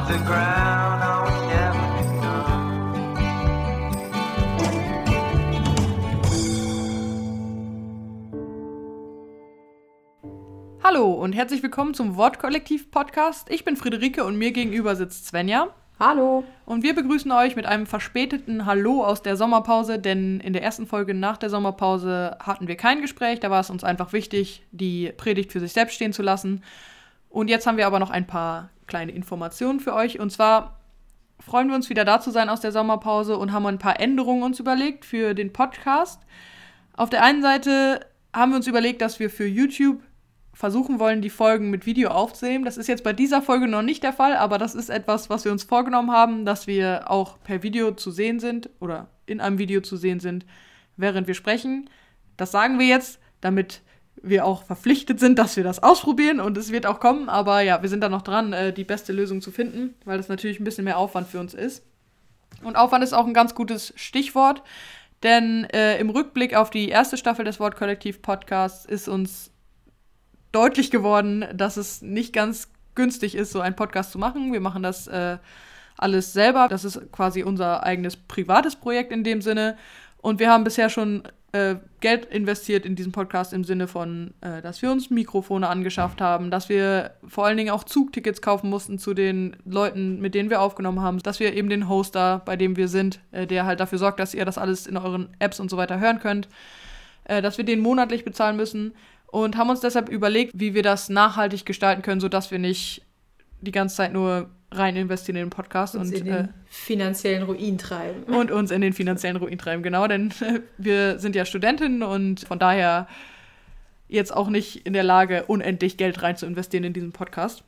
off the ground. We never begun. Hallo und herzlich willkommen zum Wortkollektiv-Podcast. Ich bin Friederike und mir gegenüber sitzt Svenja. Hallo. Und wir begrüßen euch mit einem verspäteten Hallo aus der Sommerpause, denn in der ersten Folge nach der Sommerpause hatten wir kein Gespräch. Da war es uns einfach wichtig, die Predigt für sich selbst stehen zu lassen. Und jetzt haben wir aber noch ein paar kleine Informationen für euch. Und zwar freuen wir uns wieder da zu sein aus der Sommerpause und haben ein paar Änderungen uns überlegt für den Podcast. Auf der einen Seite haben wir uns überlegt, dass wir für YouTube versuchen wollen, die Folgen mit Video aufzunehmen. Das ist jetzt bei dieser Folge noch nicht der Fall, aber das ist etwas, was wir uns vorgenommen haben, dass wir auch per Video zu sehen sind oder in einem Video zu sehen sind, während wir sprechen. Das sagen wir jetzt, damit wir auch verpflichtet sind, dass wir das ausprobieren und es wird auch kommen. Aber ja, wir sind da noch dran, äh, die beste Lösung zu finden, weil das natürlich ein bisschen mehr Aufwand für uns ist. Und Aufwand ist auch ein ganz gutes Stichwort, denn äh, im Rückblick auf die erste Staffel des Wortkollektiv-Podcasts ist uns deutlich geworden, dass es nicht ganz günstig ist, so einen Podcast zu machen. Wir machen das äh, alles selber. Das ist quasi unser eigenes privates Projekt in dem Sinne. Und wir haben bisher schon äh, Geld investiert in diesen Podcast im Sinne von, äh, dass wir uns Mikrofone angeschafft haben, dass wir vor allen Dingen auch Zugtickets kaufen mussten zu den Leuten, mit denen wir aufgenommen haben, dass wir eben den Hoster, bei dem wir sind, äh, der halt dafür sorgt, dass ihr das alles in euren Apps und so weiter hören könnt, äh, dass wir den monatlich bezahlen müssen und haben uns deshalb überlegt, wie wir das nachhaltig gestalten können, sodass wir nicht die ganze Zeit nur rein investieren in den Podcast Uns und, in den äh, finanziellen Ruin treiben. und uns in den finanziellen Ruin treiben. Genau, denn äh, wir sind ja Studentinnen und von daher jetzt auch nicht in der Lage, unendlich Geld rein zu investieren in diesen Podcast.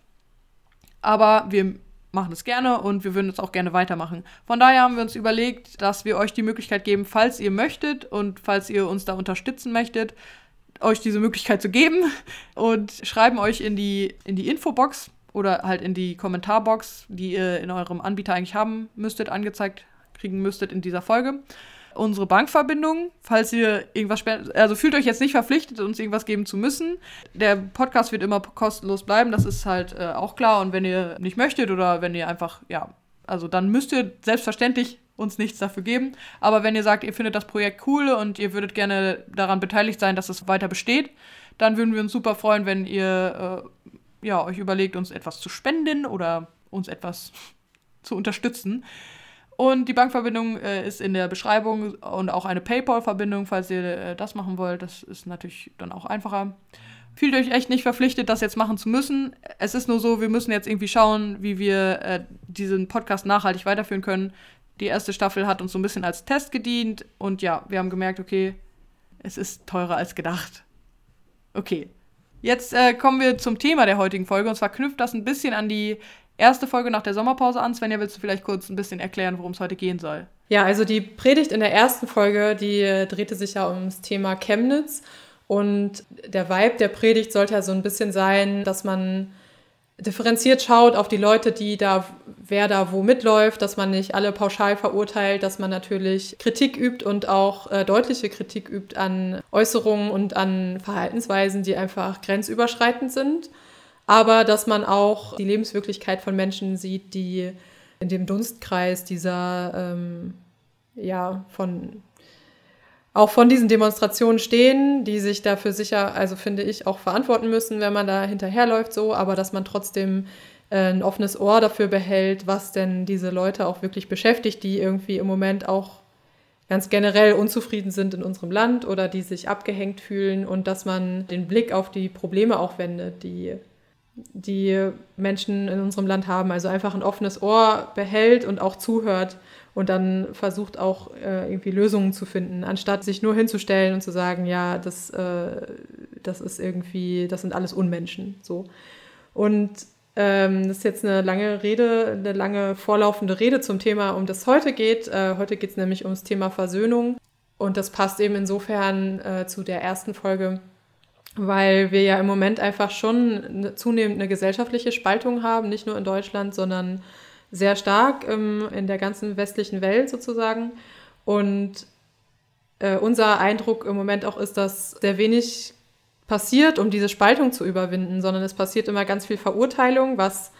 Aber wir machen es gerne und wir würden es auch gerne weitermachen. Von daher haben wir uns überlegt, dass wir euch die Möglichkeit geben, falls ihr möchtet und falls ihr uns da unterstützen möchtet, euch diese Möglichkeit zu geben und schreiben euch in die, in die Infobox oder halt in die Kommentarbox, die ihr in eurem Anbieter eigentlich haben müsstet, angezeigt kriegen müsstet in dieser Folge. Unsere Bankverbindung, falls ihr irgendwas also fühlt euch jetzt nicht verpflichtet, uns irgendwas geben zu müssen. Der Podcast wird immer kostenlos bleiben, das ist halt äh, auch klar. Und wenn ihr nicht möchtet oder wenn ihr einfach, ja, also dann müsst ihr selbstverständlich uns nichts dafür geben. Aber wenn ihr sagt, ihr findet das Projekt cool und ihr würdet gerne daran beteiligt sein, dass es weiter besteht, dann würden wir uns super freuen, wenn ihr äh, ja, euch überlegt, uns etwas zu spenden oder uns etwas zu unterstützen. Und die Bankverbindung äh, ist in der Beschreibung und auch eine PayPal-Verbindung, falls ihr äh, das machen wollt. Das ist natürlich dann auch einfacher. Fühlt euch echt nicht verpflichtet, das jetzt machen zu müssen. Es ist nur so, wir müssen jetzt irgendwie schauen, wie wir äh, diesen Podcast nachhaltig weiterführen können. Die erste Staffel hat uns so ein bisschen als Test gedient und ja, wir haben gemerkt, okay, es ist teurer als gedacht. Okay. Jetzt äh, kommen wir zum Thema der heutigen Folge und zwar knüpft das ein bisschen an die erste Folge nach der Sommerpause an. Svenja, willst du vielleicht kurz ein bisschen erklären, worum es heute gehen soll? Ja, also die Predigt in der ersten Folge, die äh, drehte sich ja ums Thema Chemnitz. Und der Vibe der Predigt sollte ja so ein bisschen sein, dass man differenziert schaut auf die Leute, die da, wer da wo mitläuft, dass man nicht alle pauschal verurteilt, dass man natürlich Kritik übt und auch äh, deutliche Kritik übt an Äußerungen und an Verhaltensweisen, die einfach grenzüberschreitend sind. Aber dass man auch die Lebenswirklichkeit von Menschen sieht, die in dem Dunstkreis dieser, ähm, ja, von auch von diesen Demonstrationen stehen, die sich dafür sicher, also finde ich, auch verantworten müssen, wenn man da hinterherläuft, so, aber dass man trotzdem äh, ein offenes Ohr dafür behält, was denn diese Leute auch wirklich beschäftigt, die irgendwie im Moment auch ganz generell unzufrieden sind in unserem Land oder die sich abgehängt fühlen und dass man den Blick auf die Probleme auch wendet, die die Menschen in unserem Land haben. Also einfach ein offenes Ohr behält und auch zuhört und dann versucht auch äh, irgendwie Lösungen zu finden, anstatt sich nur hinzustellen und zu sagen, ja, das, äh, das ist irgendwie, das sind alles Unmenschen. So. Und ähm, das ist jetzt eine lange Rede, eine lange vorlaufende Rede zum Thema, um das heute geht. Äh, heute geht es nämlich ums Thema Versöhnung. Und das passt eben insofern äh, zu der ersten Folge, weil wir ja im Moment einfach schon zunehmend eine gesellschaftliche Spaltung haben, nicht nur in Deutschland, sondern sehr stark ähm, in der ganzen westlichen Welt sozusagen. Und äh, unser Eindruck im Moment auch ist, dass sehr wenig passiert, um diese Spaltung zu überwinden, sondern es passiert immer ganz viel Verurteilung, was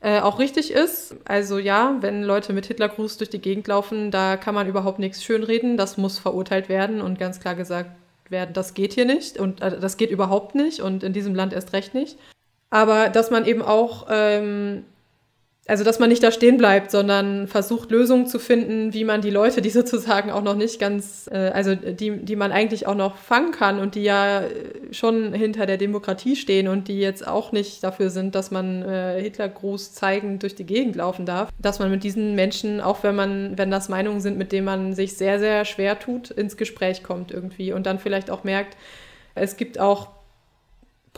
äh, auch richtig ist. Also ja, wenn Leute mit Hitlergruß durch die Gegend laufen, da kann man überhaupt nichts schönreden. Das muss verurteilt werden und ganz klar gesagt werden, das geht hier nicht und äh, das geht überhaupt nicht und in diesem Land erst recht nicht. Aber dass man eben auch ähm, also dass man nicht da stehen bleibt, sondern versucht Lösungen zu finden, wie man die Leute, die sozusagen auch noch nicht ganz, äh, also die, die man eigentlich auch noch fangen kann und die ja schon hinter der Demokratie stehen und die jetzt auch nicht dafür sind, dass man äh, Hitler groß zeigend durch die Gegend laufen darf, dass man mit diesen Menschen, auch wenn man, wenn das Meinungen sind, mit denen man sich sehr, sehr schwer tut, ins Gespräch kommt irgendwie und dann vielleicht auch merkt, es gibt auch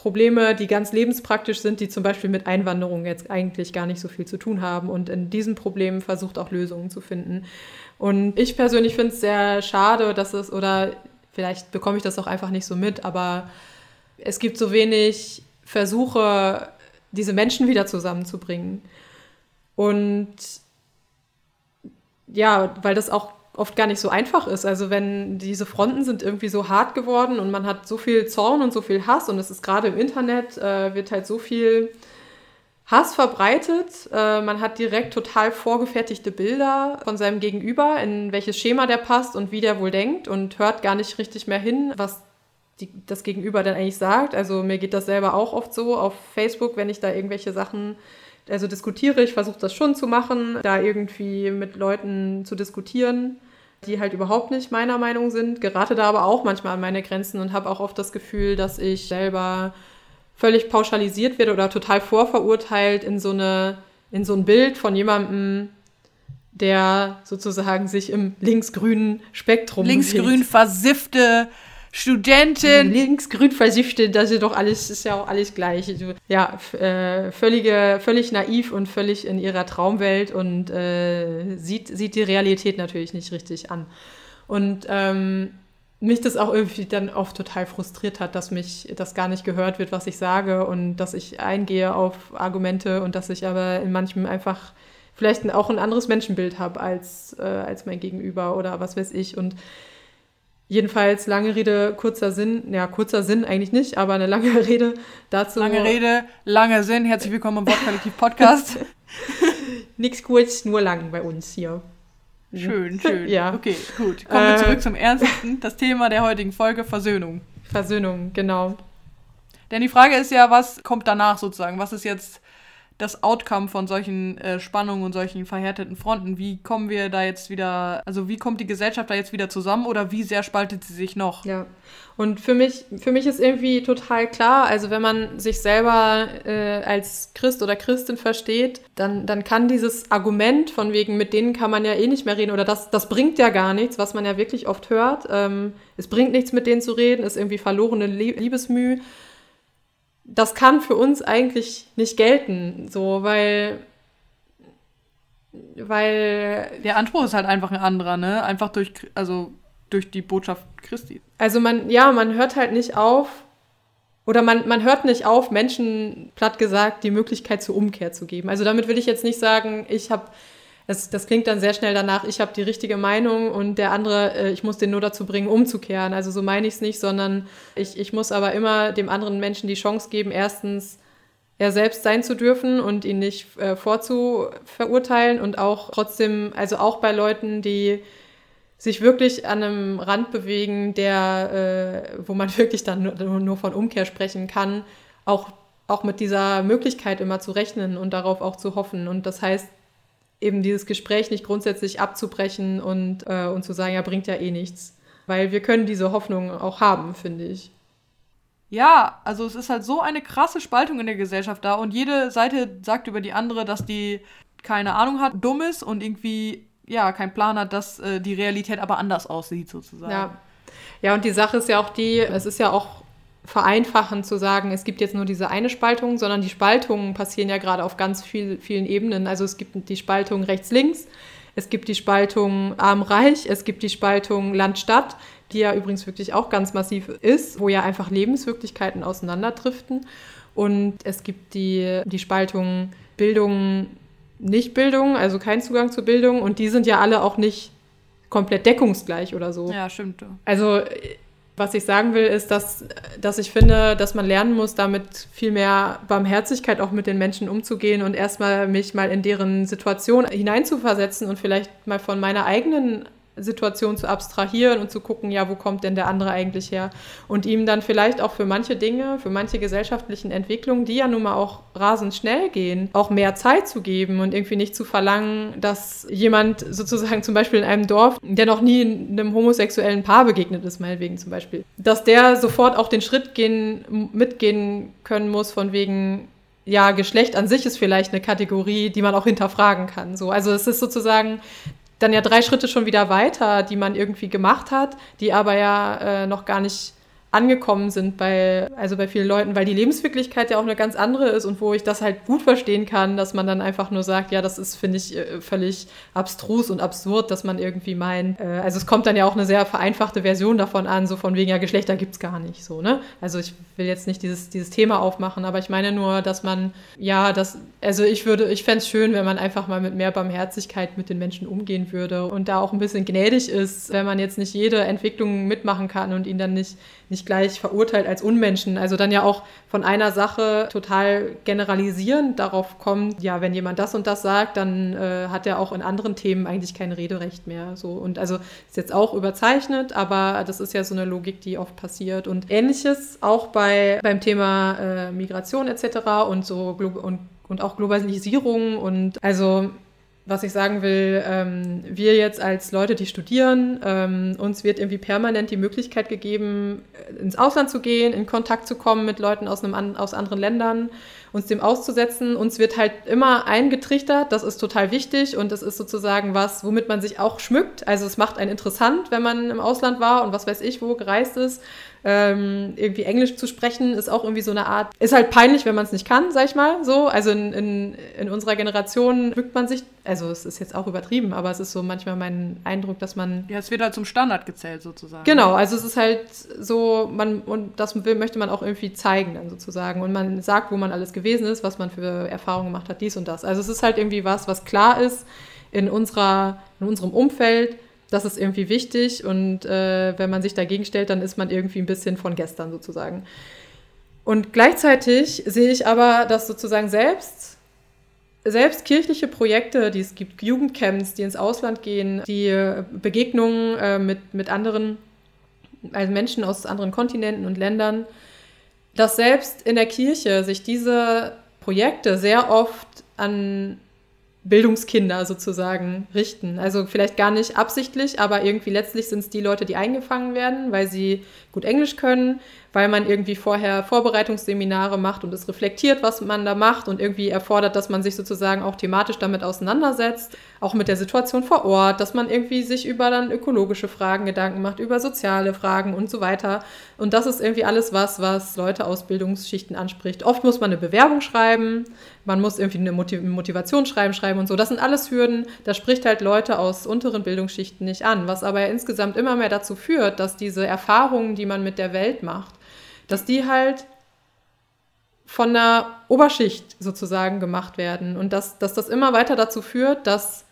Probleme, die ganz lebenspraktisch sind, die zum Beispiel mit Einwanderung jetzt eigentlich gar nicht so viel zu tun haben und in diesen Problemen versucht auch Lösungen zu finden. Und ich persönlich finde es sehr schade, dass es, oder vielleicht bekomme ich das auch einfach nicht so mit, aber es gibt so wenig Versuche, diese Menschen wieder zusammenzubringen. Und ja, weil das auch oft gar nicht so einfach ist. Also wenn diese Fronten sind irgendwie so hart geworden und man hat so viel Zorn und so viel Hass und es ist gerade im Internet, äh, wird halt so viel Hass verbreitet. Äh, man hat direkt total vorgefertigte Bilder von seinem Gegenüber, in welches Schema der passt und wie der wohl denkt und hört gar nicht richtig mehr hin, was die, das Gegenüber dann eigentlich sagt. Also mir geht das selber auch oft so auf Facebook, wenn ich da irgendwelche Sachen also diskutiere, ich versuche das schon zu machen, da irgendwie mit Leuten zu diskutieren, die halt überhaupt nicht meiner Meinung sind, gerate da aber auch manchmal an meine Grenzen und habe auch oft das Gefühl, dass ich selber völlig pauschalisiert werde oder total vorverurteilt in so eine in so ein Bild von jemandem, der sozusagen sich im linksgrünen Spektrum linksgrün versiffte Studentin. Linksgrün versiftet, das ist doch alles, ist ja auch alles gleich. Ja, äh, völlige, völlig naiv und völlig in ihrer Traumwelt und äh, sieht, sieht die Realität natürlich nicht richtig an. Und ähm, mich das auch irgendwie dann oft total frustriert hat, dass mich das gar nicht gehört wird, was ich sage und dass ich eingehe auf Argumente und dass ich aber in manchem einfach vielleicht auch ein anderes Menschenbild habe als, äh, als mein Gegenüber oder was weiß ich. Und Jedenfalls lange Rede, kurzer Sinn. Ja, kurzer Sinn eigentlich nicht, aber eine lange Rede dazu. Lange Rede, langer Sinn. Herzlich willkommen im Wortkollektiv Podcast. Nix kurz, nur lang bei uns hier. Schön, schön. ja. Okay, gut. Kommen wir zurück äh, zum Ernsten. Das Thema der heutigen Folge, Versöhnung. Versöhnung, genau. Denn die Frage ist ja, was kommt danach sozusagen? Was ist jetzt das Outcome von solchen äh, Spannungen und solchen verhärteten Fronten? Wie kommen wir da jetzt wieder, also wie kommt die Gesellschaft da jetzt wieder zusammen oder wie sehr spaltet sie sich noch? Ja, und für mich, für mich ist irgendwie total klar, also wenn man sich selber äh, als Christ oder Christin versteht, dann, dann kann dieses Argument von wegen, mit denen kann man ja eh nicht mehr reden oder das, das bringt ja gar nichts, was man ja wirklich oft hört. Ähm, es bringt nichts, mit denen zu reden, ist irgendwie verlorene Liebesmüh das kann für uns eigentlich nicht gelten, so, weil weil der Anspruch ist halt einfach ein anderer, ne? Einfach durch also durch die Botschaft Christi. Also man ja, man hört halt nicht auf oder man, man hört nicht auf, Menschen platt gesagt die Möglichkeit zur Umkehr zu geben. Also damit will ich jetzt nicht sagen, ich habe das, das klingt dann sehr schnell danach, ich habe die richtige Meinung und der andere, äh, ich muss den nur dazu bringen, umzukehren. Also so meine ich es nicht, sondern ich, ich muss aber immer dem anderen Menschen die Chance geben, erstens er selbst sein zu dürfen und ihn nicht äh, vorzuverurteilen und auch trotzdem, also auch bei Leuten, die sich wirklich an einem Rand bewegen, der, äh, wo man wirklich dann nur, nur von Umkehr sprechen kann, auch, auch mit dieser Möglichkeit immer zu rechnen und darauf auch zu hoffen. Und das heißt, eben dieses Gespräch nicht grundsätzlich abzubrechen und, äh, und zu sagen, ja, bringt ja eh nichts. Weil wir können diese Hoffnung auch haben, finde ich. Ja, also es ist halt so eine krasse Spaltung in der Gesellschaft da und jede Seite sagt über die andere, dass die keine Ahnung hat, dumm ist und irgendwie ja keinen Plan hat, dass äh, die Realität aber anders aussieht sozusagen. Ja. Ja, und die Sache ist ja auch die, es ist ja auch vereinfachen zu sagen, es gibt jetzt nur diese eine Spaltung, sondern die Spaltungen passieren ja gerade auf ganz viel, vielen Ebenen. Also es gibt die Spaltung rechts-links, es gibt die Spaltung arm-reich, es gibt die Spaltung Land-Stadt, die ja übrigens wirklich auch ganz massiv ist, wo ja einfach Lebenswirklichkeiten auseinanderdriften. Und es gibt die, die Spaltung Bildung, Nicht-Bildung, also kein Zugang zur Bildung. Und die sind ja alle auch nicht komplett deckungsgleich oder so. Ja, stimmt. Also Was ich sagen will, ist, dass, dass ich finde, dass man lernen muss, damit viel mehr Barmherzigkeit auch mit den Menschen umzugehen und erstmal mich mal in deren Situation hineinzuversetzen und vielleicht mal von meiner eigenen Situation zu abstrahieren und zu gucken, ja, wo kommt denn der andere eigentlich her? Und ihm dann vielleicht auch für manche Dinge, für manche gesellschaftlichen Entwicklungen, die ja nun mal auch rasend schnell gehen, auch mehr Zeit zu geben und irgendwie nicht zu verlangen, dass jemand sozusagen zum Beispiel in einem Dorf, der noch nie einem homosexuellen Paar begegnet ist, meinetwegen zum Beispiel, dass der sofort auch den Schritt gehen, mitgehen können muss, von wegen, ja, Geschlecht an sich ist vielleicht eine Kategorie, die man auch hinterfragen kann. So, also es ist sozusagen dann ja drei Schritte schon wieder weiter, die man irgendwie gemacht hat, die aber ja äh, noch gar nicht angekommen sind bei, also bei vielen Leuten, weil die Lebenswirklichkeit ja auch eine ganz andere ist und wo ich das halt gut verstehen kann, dass man dann einfach nur sagt, ja, das ist, finde ich, äh, völlig abstrus und absurd, dass man irgendwie meint, äh, also es kommt dann ja auch eine sehr vereinfachte Version davon an, so von wegen, ja, Geschlechter gibt es gar nicht, so, ne? Also ich will jetzt nicht dieses, dieses Thema aufmachen, aber ich meine nur, dass man, ja, das, also ich würde, ich fände schön, wenn man einfach mal mit mehr Barmherzigkeit mit den Menschen umgehen würde und da auch ein bisschen gnädig ist, wenn man jetzt nicht jede Entwicklung mitmachen kann und ihn dann nicht nicht gleich verurteilt als Unmenschen. Also dann ja auch von einer Sache total generalisierend darauf kommt, ja, wenn jemand das und das sagt, dann äh, hat er auch in anderen Themen eigentlich kein Rederecht mehr. So. Und also ist jetzt auch überzeichnet, aber das ist ja so eine Logik, die oft passiert. Und ähnliches auch bei, beim Thema äh, Migration etc. und so und, und auch Globalisierung und also was ich sagen will, ähm, wir jetzt als Leute, die studieren, ähm, uns wird irgendwie permanent die Möglichkeit gegeben, äh, ins Ausland zu gehen, in Kontakt zu kommen mit Leuten aus, einem, aus anderen Ländern, uns dem auszusetzen. Uns wird halt immer eingetrichtert, das ist total wichtig und das ist sozusagen was, womit man sich auch schmückt. Also es macht einen interessant, wenn man im Ausland war und was weiß ich wo gereist ist ähm, irgendwie Englisch zu sprechen, ist auch irgendwie so eine Art, ist halt peinlich, wenn man es nicht kann, sag ich mal so. Also in, in, in unserer Generation drückt man sich, also es ist jetzt auch übertrieben, aber es ist so manchmal mein Eindruck, dass man. Ja, es wird halt zum Standard gezählt sozusagen. Genau, also es ist halt so, man, und das will, möchte man auch irgendwie zeigen dann sozusagen. Und man sagt, wo man alles gewesen ist, was man für Erfahrungen gemacht hat, dies und das. Also es ist halt irgendwie was, was klar ist in unserer, in unserem Umfeld das ist irgendwie wichtig und äh, wenn man sich dagegen stellt, dann ist man irgendwie ein bisschen von gestern sozusagen. Und gleichzeitig sehe ich aber, dass sozusagen selbst, selbst kirchliche Projekte, die es gibt, Jugendcamps, die ins Ausland gehen, die äh, Begegnungen äh, mit, mit anderen, also Menschen aus anderen Kontinenten und Ländern, dass selbst in der Kirche sich diese Projekte sehr oft an Bildungskinder sozusagen richten. Also vielleicht gar nicht absichtlich, aber irgendwie letztlich sind es die Leute, die eingefangen werden, weil sie gut Englisch können, weil man irgendwie vorher Vorbereitungsseminare macht und es reflektiert, was man da macht und irgendwie erfordert, dass man sich sozusagen auch thematisch damit auseinandersetzt, auch mit der Situation vor Ort, dass man irgendwie sich über dann ökologische Fragen Gedanken macht, über soziale Fragen und so weiter. Und das ist irgendwie alles was, was Leute aus Bildungsschichten anspricht. Oft muss man eine Bewerbung schreiben, man muss irgendwie eine Motivationsschreiben schreiben und so. Das sind alles Hürden, das spricht halt Leute aus unteren Bildungsschichten nicht an, was aber insgesamt immer mehr dazu führt, dass diese Erfahrungen, die man mit der Welt macht, dass die halt von der Oberschicht sozusagen gemacht werden und dass, dass das immer weiter dazu führt, dass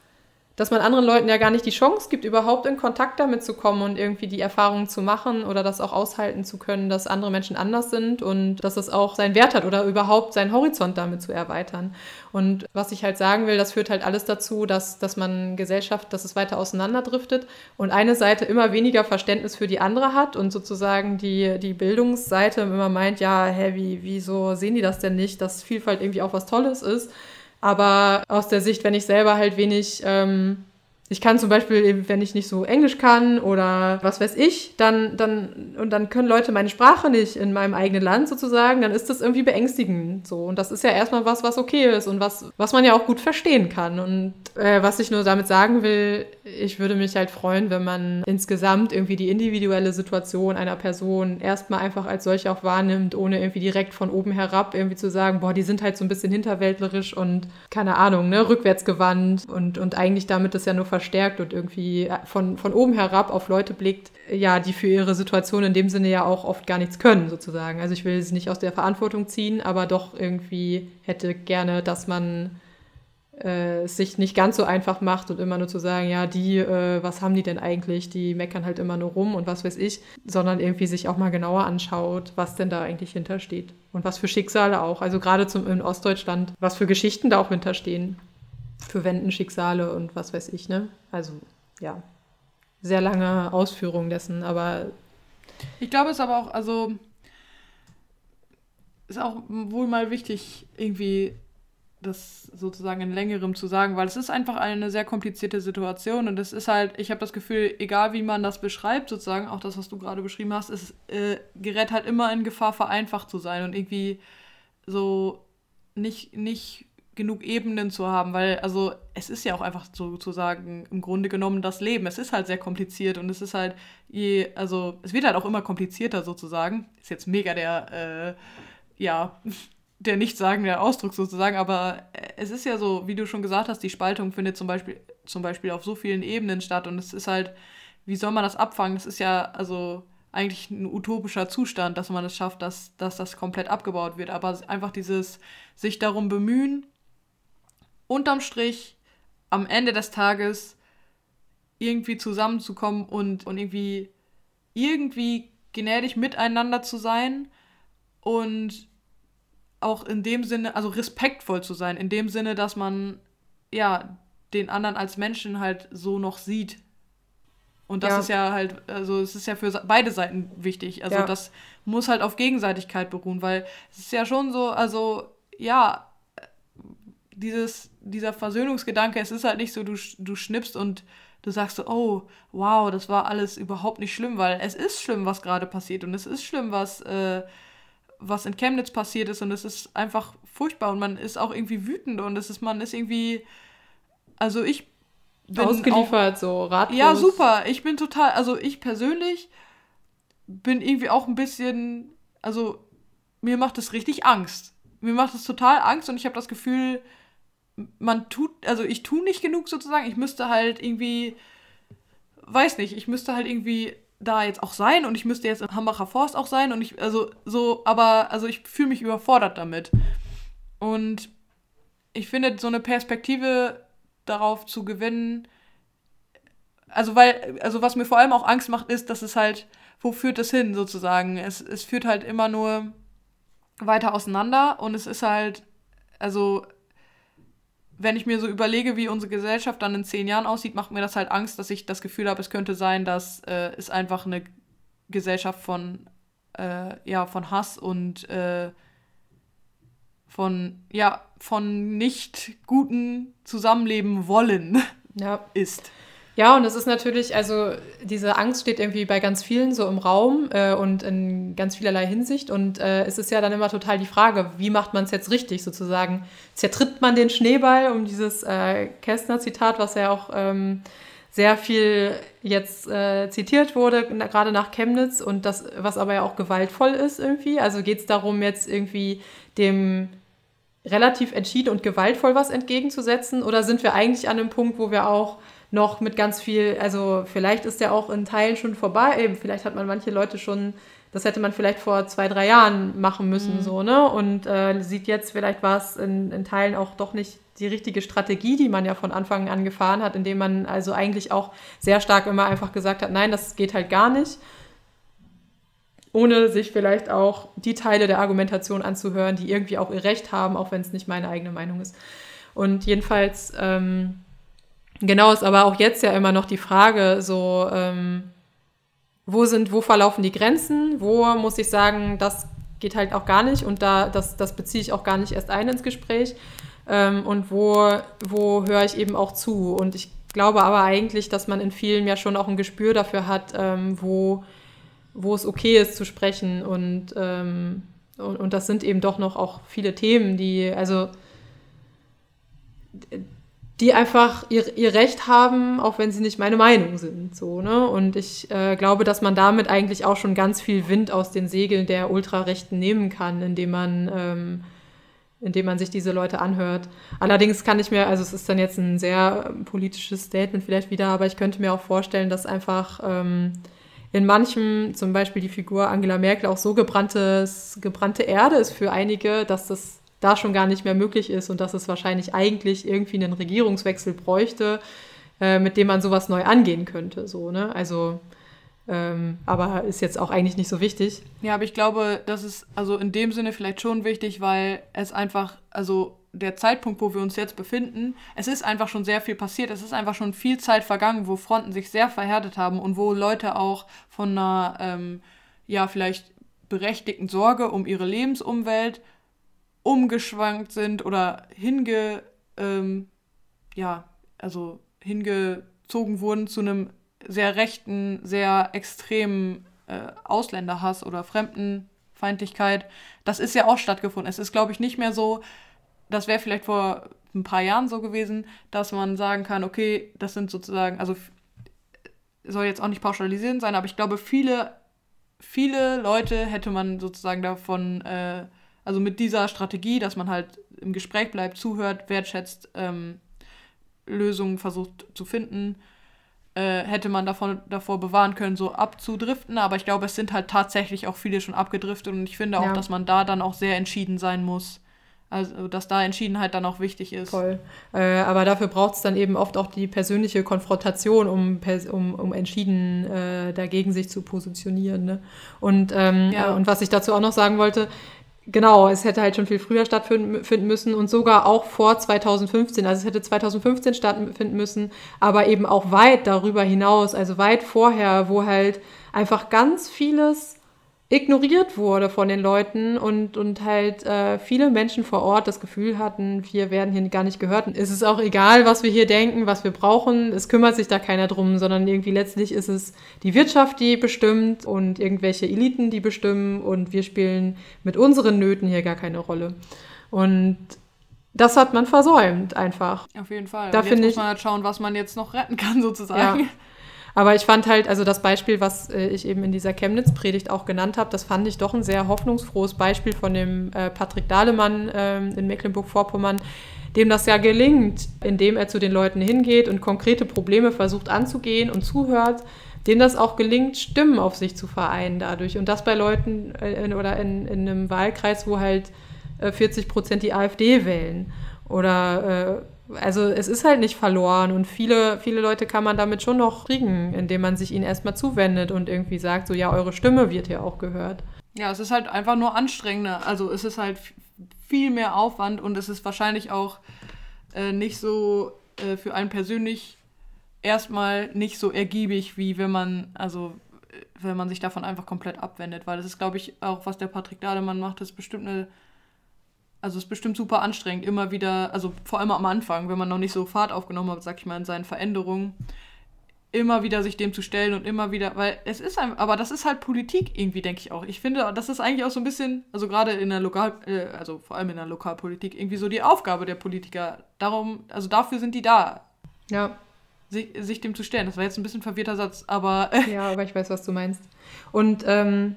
dass man anderen Leuten ja gar nicht die Chance gibt, überhaupt in Kontakt damit zu kommen und irgendwie die Erfahrungen zu machen oder das auch aushalten zu können, dass andere Menschen anders sind und dass es auch seinen Wert hat oder überhaupt seinen Horizont damit zu erweitern. Und was ich halt sagen will, das führt halt alles dazu, dass, dass man Gesellschaft, dass es weiter auseinanderdriftet und eine Seite immer weniger Verständnis für die andere hat und sozusagen die, die Bildungsseite immer meint, ja, hä, wie, wieso sehen die das denn nicht, dass Vielfalt irgendwie auch was Tolles ist aber aus der Sicht, wenn ich selber halt wenig ähm, ich kann zum Beispiel, wenn ich nicht so Englisch kann oder was weiß ich, dann, dann, und dann können Leute meine Sprache nicht in meinem eigenen Land sozusagen, dann ist das irgendwie beängstigend so. Und das ist ja erstmal was, was okay ist und was, was man ja auch gut verstehen kann. Und äh, was ich nur damit sagen will, ich würde mich halt freuen, wenn man insgesamt irgendwie die individuelle Situation einer Person erstmal einfach als solche auch wahrnimmt, ohne irgendwie direkt von oben herab irgendwie zu sagen, boah, die sind halt so ein bisschen hinterwäldlerisch und keine Ahnung, ne, rückwärtsgewandt und, und eigentlich damit das ja nur verstärkt und irgendwie von, von oben herab auf Leute blickt, ja, die für ihre Situation in dem Sinne ja auch oft gar nichts können, sozusagen. Also ich will sie nicht aus der Verantwortung ziehen, aber doch irgendwie hätte gerne, dass man äh, es sich nicht ganz so einfach macht und immer nur zu sagen, ja, die, äh, was haben die denn eigentlich? Die meckern halt immer nur rum und was weiß ich, sondern irgendwie sich auch mal genauer anschaut, was denn da eigentlich hintersteht und was für Schicksale auch. Also gerade zum in Ostdeutschland, was für Geschichten da auch hinterstehen, für Wendenschicksale und was weiß ich, ne? Also ja, sehr lange Ausführung dessen, aber Ich glaube, es ist aber auch, also ist auch wohl mal wichtig, irgendwie das sozusagen in längerem zu sagen, weil es ist einfach eine sehr komplizierte Situation und es ist halt, ich habe das Gefühl, egal wie man das beschreibt, sozusagen, auch das, was du gerade beschrieben hast, es äh, gerät halt immer in Gefahr, vereinfacht zu sein und irgendwie so nicht, nicht genug Ebenen zu haben, weil, also, es ist ja auch einfach sozusagen im Grunde genommen das Leben. Es ist halt sehr kompliziert und es ist halt je, also, es wird halt auch immer komplizierter sozusagen. Ist jetzt mega der, äh, ja, der nichtssagende Ausdruck sozusagen, aber es ist ja so, wie du schon gesagt hast, die Spaltung findet zum Beispiel, zum Beispiel auf so vielen Ebenen statt und es ist halt, wie soll man das abfangen? Das ist ja, also, eigentlich ein utopischer Zustand, dass man es schafft, dass, dass das komplett abgebaut wird. Aber einfach dieses sich darum bemühen, unterm Strich am Ende des Tages irgendwie zusammenzukommen und, und irgendwie, irgendwie gnädig miteinander zu sein und auch in dem Sinne, also respektvoll zu sein, in dem Sinne, dass man ja den anderen als Menschen halt so noch sieht. Und das Ja. ist ja halt, also es ist ja für beide Seiten wichtig. Also Ja. das muss halt auf Gegenseitigkeit beruhen, weil es ist ja schon so, also ja, dieses, dieser Versöhnungsgedanke, es ist halt nicht so, du, du schnippst und du sagst so, oh, wow, das war alles überhaupt nicht schlimm, weil es ist schlimm, was gerade passiert und es ist schlimm, was, äh, was in Chemnitz passiert ist und es ist einfach furchtbar und man ist auch irgendwie wütend und es ist, man ist irgendwie, also ich bin auch, ausgeliefert, so ratlos. ja, super. Ich bin total, also ich persönlich bin irgendwie auch ein bisschen, also mir macht es richtig Angst. Mir macht es total Angst und ich habe das Gefühl, man tut, also ich tue nicht genug sozusagen. Ich müsste halt irgendwie, weiß nicht, ich müsste halt irgendwie da jetzt auch sein und ich müsste jetzt im Hambacher Forst auch sein und ich, also so, aber, also ich fühle mich überfordert damit. Und ich finde, so eine Perspektive darauf zu gewinnen, also weil, also was mir vor allem auch Angst macht, ist, dass es halt, wo führt es hin sozusagen? Es, es führt halt immer nur weiter auseinander und es ist halt, also wenn ich mir so überlege, wie unsere Gesellschaft dann in zehn Jahren aussieht, macht mir das halt Angst, dass ich das Gefühl habe, es könnte sein, dass äh, es einfach eine Gesellschaft von, äh, ja, von Hass und äh, von, ja, von nicht guten Zusammenleben wollen Ja. ist. Ja, und es ist natürlich, also diese Angst steht irgendwie bei ganz vielen so im Raum äh, und in ganz vielerlei Hinsicht. Und äh, es ist ja dann immer total die Frage, wie macht man es jetzt richtig sozusagen? Zertritt man den Schneeball, um dieses äh, Kästner-Zitat, was ja auch ähm, sehr viel jetzt äh, zitiert wurde, gerade nach Chemnitz und das, was aber ja auch gewaltvoll ist irgendwie. Also geht es darum, jetzt irgendwie dem relativ entschieden und gewaltvoll was entgegenzusetzen? Oder sind wir eigentlich an einem Punkt, wo wir auch noch mit ganz viel, also vielleicht ist der auch in Teilen schon vorbei, eben, vielleicht hat man manche Leute schon, das hätte man vielleicht vor zwei, drei Jahren machen müssen, so, ne? Und äh, sieht jetzt, vielleicht war es in, in Teilen auch doch nicht die richtige Strategie, die man ja von Anfang an gefahren hat, indem man also eigentlich auch sehr stark immer einfach gesagt hat, nein, das geht halt gar nicht ohne sich vielleicht auch die Teile der Argumentation anzuhören, die irgendwie auch ihr Recht haben, auch wenn es nicht meine eigene Meinung ist. Und jedenfalls, ähm, genau ist aber auch jetzt ja immer noch die Frage, so, ähm, wo sind, wo verlaufen die Grenzen? Wo muss ich sagen, das geht halt auch gar nicht und da, das, das beziehe ich auch gar nicht erst ein ins Gespräch. Ähm, und wo, wo höre ich eben auch zu? Und ich glaube aber eigentlich, dass man in vielen ja schon auch ein Gespür dafür hat, ähm, wo, wo es okay ist zu sprechen. Und, ähm, und, und das sind eben doch noch auch viele Themen, die, also die einfach ihr, ihr Recht haben, auch wenn sie nicht meine Meinung sind. So, ne? Und ich äh, glaube, dass man damit eigentlich auch schon ganz viel Wind aus den Segeln der Ultrarechten nehmen kann, indem man, ähm, indem man sich diese Leute anhört. Allerdings kann ich mir, also es ist dann jetzt ein sehr ähm, politisches Statement vielleicht wieder, aber ich könnte mir auch vorstellen, dass einfach ähm, in manchem, zum Beispiel die Figur Angela Merkel, auch so gebrannte Erde ist für einige, dass das da schon gar nicht mehr möglich ist und dass es wahrscheinlich eigentlich irgendwie einen Regierungswechsel bräuchte, äh, mit dem man sowas neu angehen könnte. So, ne? Also, ähm, aber ist jetzt auch eigentlich nicht so wichtig. Ja, aber ich glaube, das ist also in dem Sinne vielleicht schon wichtig, weil es einfach, also der Zeitpunkt, wo wir uns jetzt befinden, es ist einfach schon sehr viel passiert. Es ist einfach schon viel Zeit vergangen, wo Fronten sich sehr verhärtet haben und wo Leute auch von einer, ähm, ja, vielleicht berechtigten Sorge um ihre Lebensumwelt umgeschwankt sind oder hinge, ähm, ja, also hingezogen wurden zu einem sehr rechten, sehr extremen äh, Ausländerhass oder Fremdenfeindlichkeit. Das ist ja auch stattgefunden. Es ist, glaube ich, nicht mehr so, das wäre vielleicht vor ein paar Jahren so gewesen, dass man sagen kann, okay, das sind sozusagen, also soll jetzt auch nicht pauschalisierend sein, aber ich glaube, viele, viele Leute hätte man sozusagen davon, äh, also mit dieser Strategie, dass man halt im Gespräch bleibt, zuhört, wertschätzt, ähm, Lösungen versucht zu finden, äh, hätte man davon, davor bewahren können, so abzudriften. Aber ich glaube, es sind halt tatsächlich auch viele schon abgedriftet und ich finde auch, Ja. dass man da dann auch sehr entschieden sein muss. Also, dass da Entschiedenheit dann auch wichtig ist. Voll. Äh, aber dafür braucht es dann eben oft auch die persönliche Konfrontation, um, um, um entschieden äh, dagegen sich zu positionieren. Ne? Und, ähm, Ja. äh, und was ich dazu auch noch sagen wollte, genau, es hätte halt schon viel früher stattfinden finden müssen und sogar auch vor 2015. Also es hätte 2015 stattfinden müssen, aber eben auch weit darüber hinaus, also weit vorher, wo halt einfach ganz vieles ignoriert wurde von den Leuten und, und halt äh, viele Menschen vor Ort das Gefühl hatten, wir werden hier gar nicht gehört. Es ist auch egal, was wir hier denken, was wir brauchen. Es kümmert sich da keiner drum, sondern irgendwie letztlich ist es die Wirtschaft, die bestimmt und irgendwelche Eliten, die bestimmen und wir spielen mit unseren Nöten hier gar keine Rolle. Und das hat man versäumt einfach. Auf jeden Fall. Da finde muss ich- man halt schauen, was man jetzt noch retten kann, sozusagen. Ja. Aber ich fand halt, also das Beispiel, was äh, ich eben in dieser Chemnitz-Predigt auch genannt habe, das fand ich doch ein sehr hoffnungsfrohes Beispiel von dem äh, Patrick Dahlemann ähm, in Mecklenburg-Vorpommern, dem das ja gelingt, indem er zu den Leuten hingeht und konkrete Probleme versucht anzugehen und zuhört, dem das auch gelingt, Stimmen auf sich zu vereinen dadurch. Und das bei Leuten äh, in, oder in, in einem Wahlkreis, wo halt äh, 40 Prozent die AfD wählen. Oder äh, also es ist halt nicht verloren und viele, viele Leute kann man damit schon noch kriegen, indem man sich ihnen erstmal zuwendet und irgendwie sagt, so ja, eure Stimme wird hier auch gehört. Ja, es ist halt einfach nur anstrengender. Also es ist halt viel mehr Aufwand und es ist wahrscheinlich auch äh, nicht so äh, für einen persönlich erstmal nicht so ergiebig, wie wenn man, also äh, wenn man sich davon einfach komplett abwendet. Weil das ist, glaube ich, auch, was der Patrick Dademann macht, ist bestimmt eine, also es ist bestimmt super anstrengend, immer wieder, also vor allem am Anfang, wenn man noch nicht so Fahrt aufgenommen hat, sag ich mal, in seinen Veränderungen, immer wieder sich dem zu stellen und immer wieder, weil es ist ein, aber das ist halt Politik irgendwie, denke ich auch. Ich finde, das ist eigentlich auch so ein bisschen, also gerade in der Lokal, äh, also vor allem in der Lokalpolitik, irgendwie so die Aufgabe der Politiker. Darum, also dafür sind die da, Ja, sich, sich dem zu stellen. Das war jetzt ein bisschen verwirrter Satz, aber ja, aber ich weiß, was du meinst. Und ähm,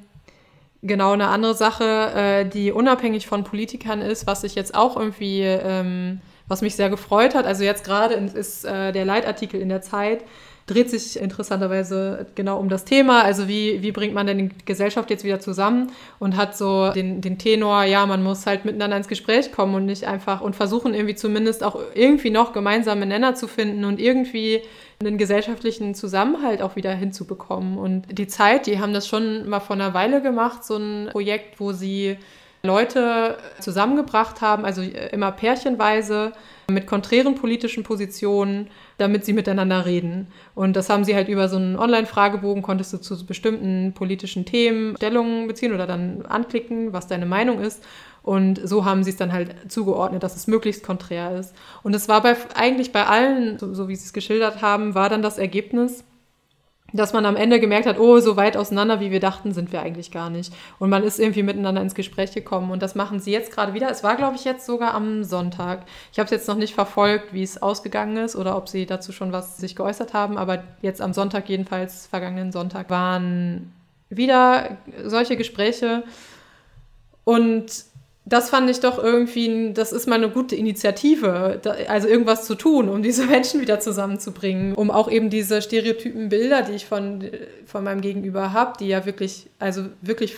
genau eine andere Sache, äh, die unabhängig von Politikern ist, was ich jetzt auch irgendwie, ähm, was mich sehr gefreut hat, also jetzt gerade ist äh, der Leitartikel in der Zeit, dreht sich interessanterweise genau um das Thema. Also wie, wie bringt man denn die Gesellschaft jetzt wieder zusammen und hat so den, den Tenor, ja, man muss halt miteinander ins Gespräch kommen und nicht einfach und versuchen irgendwie zumindest auch irgendwie noch gemeinsame Nenner zu finden und irgendwie einen gesellschaftlichen Zusammenhalt auch wieder hinzubekommen. Und die Zeit, die haben das schon mal vor einer Weile gemacht, so ein Projekt, wo sie Leute zusammengebracht haben, also immer pärchenweise mit konträren politischen Positionen, damit sie miteinander reden. Und das haben sie halt über so einen Online-Fragebogen, konntest du zu bestimmten politischen Themen Stellungen beziehen oder dann anklicken, was deine Meinung ist. Und so haben sie es dann halt zugeordnet, dass es möglichst konträr ist. Und es war bei, eigentlich bei allen, so, so wie sie es geschildert haben, war dann das Ergebnis, dass man am Ende gemerkt hat, oh, so weit auseinander, wie wir dachten, sind wir eigentlich gar nicht. Und man ist irgendwie miteinander ins Gespräch gekommen. Und das machen sie jetzt gerade wieder. Es war, glaube ich, jetzt sogar am Sonntag. Ich habe es jetzt noch nicht verfolgt, wie es ausgegangen ist oder ob sie dazu schon was sich geäußert haben. Aber jetzt am Sonntag, jedenfalls vergangenen Sonntag, waren wieder solche Gespräche. Und das fand ich doch irgendwie, das ist mal eine gute Initiative, da, also irgendwas zu tun, um diese Menschen wieder zusammenzubringen, um auch eben diese stereotypen Bilder, die ich von, von meinem Gegenüber habe, die ja wirklich, also wirklich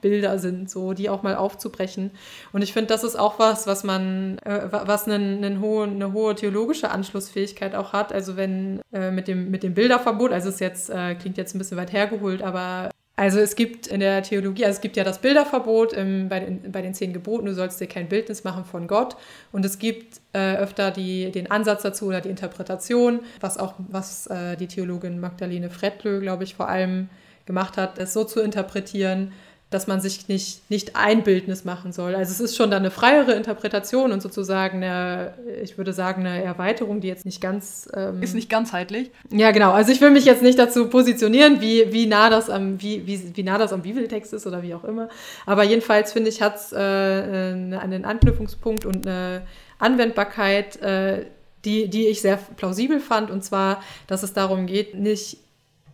Bilder sind, so die auch mal aufzubrechen. Und ich finde, das ist auch was, was man, äh, was einen, einen hohe, eine hohe theologische Anschlussfähigkeit auch hat. Also wenn äh, mit dem mit dem Bilderverbot, also es jetzt äh, klingt jetzt ein bisschen weit hergeholt, aber also es gibt in der Theologie, also es gibt ja das Bilderverbot im, bei, den, bei den zehn Geboten, du sollst dir kein Bildnis machen von Gott. Und es gibt äh, öfter die, den Ansatz dazu oder die Interpretation, was auch, was äh, die Theologin Magdalene Frettlö, glaube ich, vor allem gemacht hat, es so zu interpretieren, dass man sich nicht, nicht ein Bildnis machen soll. Also es ist schon dann eine freiere Interpretation und sozusagen eine, ich würde sagen, eine Erweiterung, die jetzt nicht ganz... Ähm ist nicht ganzheitlich. Ja, genau. Also ich will mich jetzt nicht dazu positionieren, wie, wie, nah, das am, wie, wie, wie nah das am Bibeltext ist oder wie auch immer. Aber jedenfalls finde ich, hat es äh, einen Anknüpfungspunkt und eine Anwendbarkeit, äh, die, die ich sehr plausibel fand. Und zwar, dass es darum geht, nicht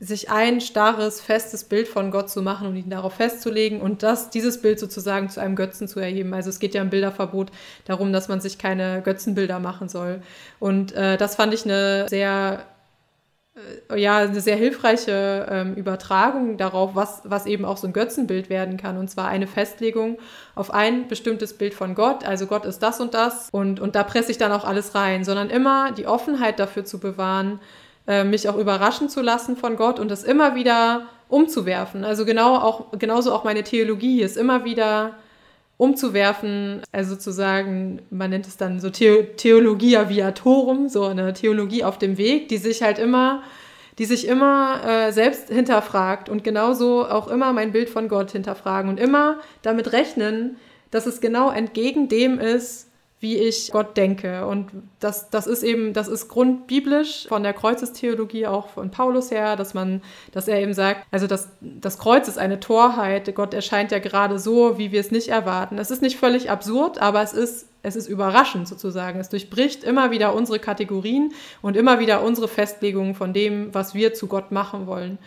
sich ein starres, festes Bild von Gott zu machen und ihn darauf festzulegen und das, dieses Bild sozusagen zu einem Götzen zu erheben. Also es geht ja im Bilderverbot darum, dass man sich keine Götzenbilder machen soll. Und äh, das fand ich eine sehr äh, ja, eine sehr hilfreiche ähm, Übertragung darauf, was, was eben auch so ein Götzenbild werden kann. Und zwar eine Festlegung auf ein bestimmtes Bild von Gott. Also Gott ist das und das und, und da presse ich dann auch alles rein, sondern immer die Offenheit dafür zu bewahren, äh, mich auch überraschen zu lassen von Gott und das immer wieder umzuwerfen. Also genau auch, genauso auch meine Theologie ist immer wieder umzuwerfen, also sozusagen, man nennt es dann so The Theologia viatorum, so eine Theologie auf dem Weg, die sich halt immer, die sich immer äh, selbst hinterfragt und genauso auch immer mein Bild von Gott hinterfragen und immer damit rechnen, dass es genau entgegen dem ist, wie ich Gott denke. Und das, das ist eben, das ist grundbiblisch von der Kreuzestheologie auch von Paulus her, dass man, dass er eben sagt, also das, das Kreuz ist eine Torheit. Gott erscheint ja gerade so, wie wir es nicht erwarten. Es ist nicht völlig absurd, aber es ist, es ist überraschend sozusagen. Es durchbricht immer wieder unsere Kategorien und immer wieder unsere Festlegungen von dem, was wir zu Gott machen wollen.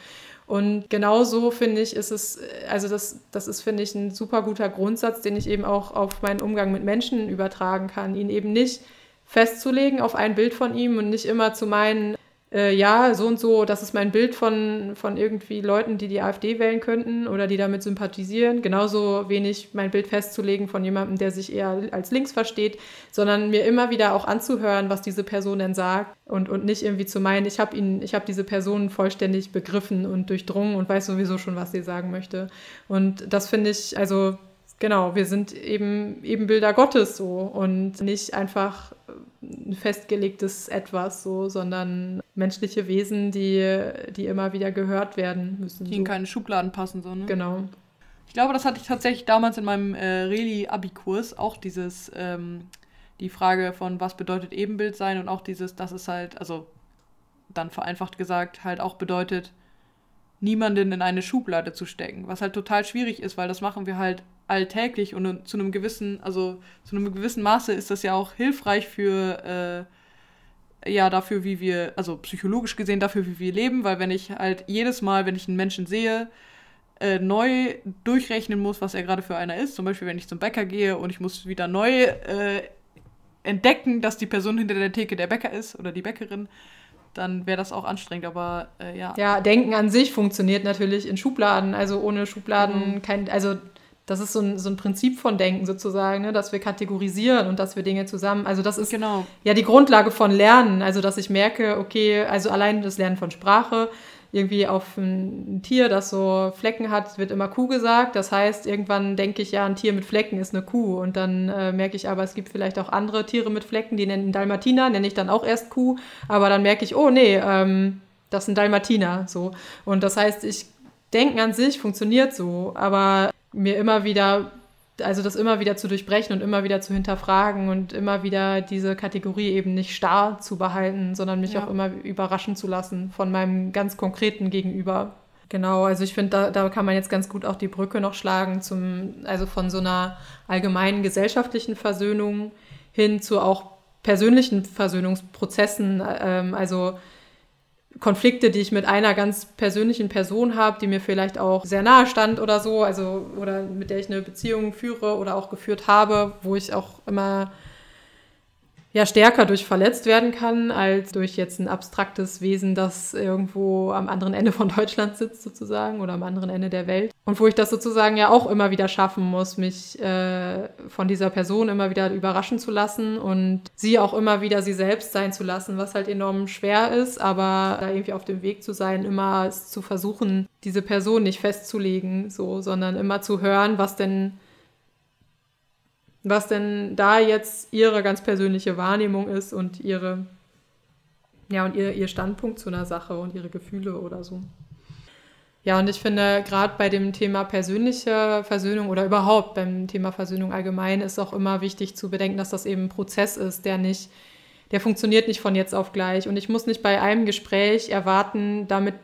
Und genauso finde ich, ist es, also das, das ist, finde ich, ein super guter Grundsatz, den ich eben auch auf meinen Umgang mit Menschen übertragen kann. Ihn eben nicht festzulegen auf ein Bild von ihm und nicht immer zu meinen, äh, ja, so und so, das ist mein Bild von, von irgendwie Leuten, die die AfD wählen könnten oder die damit sympathisieren. Genauso wenig mein Bild festzulegen von jemandem, der sich eher als links versteht, sondern mir immer wieder auch anzuhören, was diese Person denn sagt und, und nicht irgendwie zu meinen, ich habe ihn, ich habe diese Person vollständig begriffen und durchdrungen und weiß sowieso schon, was sie sagen möchte. Und das finde ich, also genau, wir sind eben, eben Bilder Gottes so und nicht einfach ein festgelegtes Etwas so, sondern menschliche Wesen, die, die immer wieder gehört werden müssen. Die in keine Schubladen passen, so, ne? Genau. Ich glaube, das hatte ich tatsächlich damals in meinem äh, Reli-Abi-Kurs auch dieses, ähm, die Frage von, was bedeutet Ebenbild sein und auch dieses, dass es halt, also dann vereinfacht gesagt, halt auch bedeutet, niemanden in eine Schublade zu stecken. Was halt total schwierig ist, weil das machen wir halt alltäglich und zu einem gewissen, also zu einem gewissen Maße ist das ja auch hilfreich für, äh, ja, dafür, wie wir, also psychologisch gesehen dafür, wie wir leben, weil wenn ich halt jedes Mal, wenn ich einen Menschen sehe, äh, neu durchrechnen muss, was er gerade für einer ist, zum Beispiel wenn ich zum Bäcker gehe und ich muss wieder neu äh, entdecken, dass die Person hinter der Theke der Bäcker ist oder die Bäckerin, dann wäre das auch anstrengend, aber äh, ja. Ja, Denken an sich funktioniert natürlich in Schubladen, also ohne Schubladen mhm. kein, also das ist so ein, so ein Prinzip von Denken sozusagen, ne? dass wir kategorisieren und dass wir Dinge zusammen, also das ist genau. ja die Grundlage von Lernen, also dass ich merke, okay, also allein das Lernen von Sprache, irgendwie auf ein Tier, das so Flecken hat, wird immer Kuh gesagt. Das heißt, irgendwann denke ich ja, ein Tier mit Flecken ist eine Kuh. Und dann äh, merke ich aber, es gibt vielleicht auch andere Tiere mit Flecken, die nennen Dalmatiner, nenne ich dann auch erst Kuh. Aber dann merke ich, oh nee, ähm, das sind Dalmatiner. So. Und das heißt, ich denken an sich funktioniert so, aber mir immer wieder, also das immer wieder zu durchbrechen und immer wieder zu hinterfragen und immer wieder diese Kategorie eben nicht starr zu behalten, sondern mich ja. auch immer überraschen zu lassen von meinem ganz konkreten Gegenüber. Genau, also ich finde, da, da kann man jetzt ganz gut auch die Brücke noch schlagen zum, also von so einer allgemeinen gesellschaftlichen Versöhnung hin zu auch persönlichen Versöhnungsprozessen. Ähm, also Konflikte, die ich mit einer ganz persönlichen Person habe, die mir vielleicht auch sehr nahe stand oder so, also oder mit der ich eine Beziehung führe oder auch geführt habe, wo ich auch immer ja stärker durch verletzt werden kann, als durch jetzt ein abstraktes Wesen, das irgendwo am anderen Ende von Deutschland sitzt sozusagen oder am anderen Ende der Welt. Und wo ich das sozusagen ja auch immer wieder schaffen muss, mich äh, von dieser Person immer wieder überraschen zu lassen und sie auch immer wieder sie selbst sein zu lassen, was halt enorm schwer ist, aber da irgendwie auf dem Weg zu sein, immer zu versuchen, diese Person nicht festzulegen, so, sondern immer zu hören, was denn was denn da jetzt ihre ganz persönliche Wahrnehmung ist und ihre, ja, und ihr, ihr Standpunkt zu einer Sache und ihre Gefühle oder so. Ja, und ich finde, gerade bei dem Thema persönliche Versöhnung oder überhaupt beim Thema Versöhnung allgemein ist auch immer wichtig zu bedenken, dass das eben ein Prozess ist, der nicht, der funktioniert nicht von jetzt auf gleich. Und ich muss nicht bei einem Gespräch erwarten, damit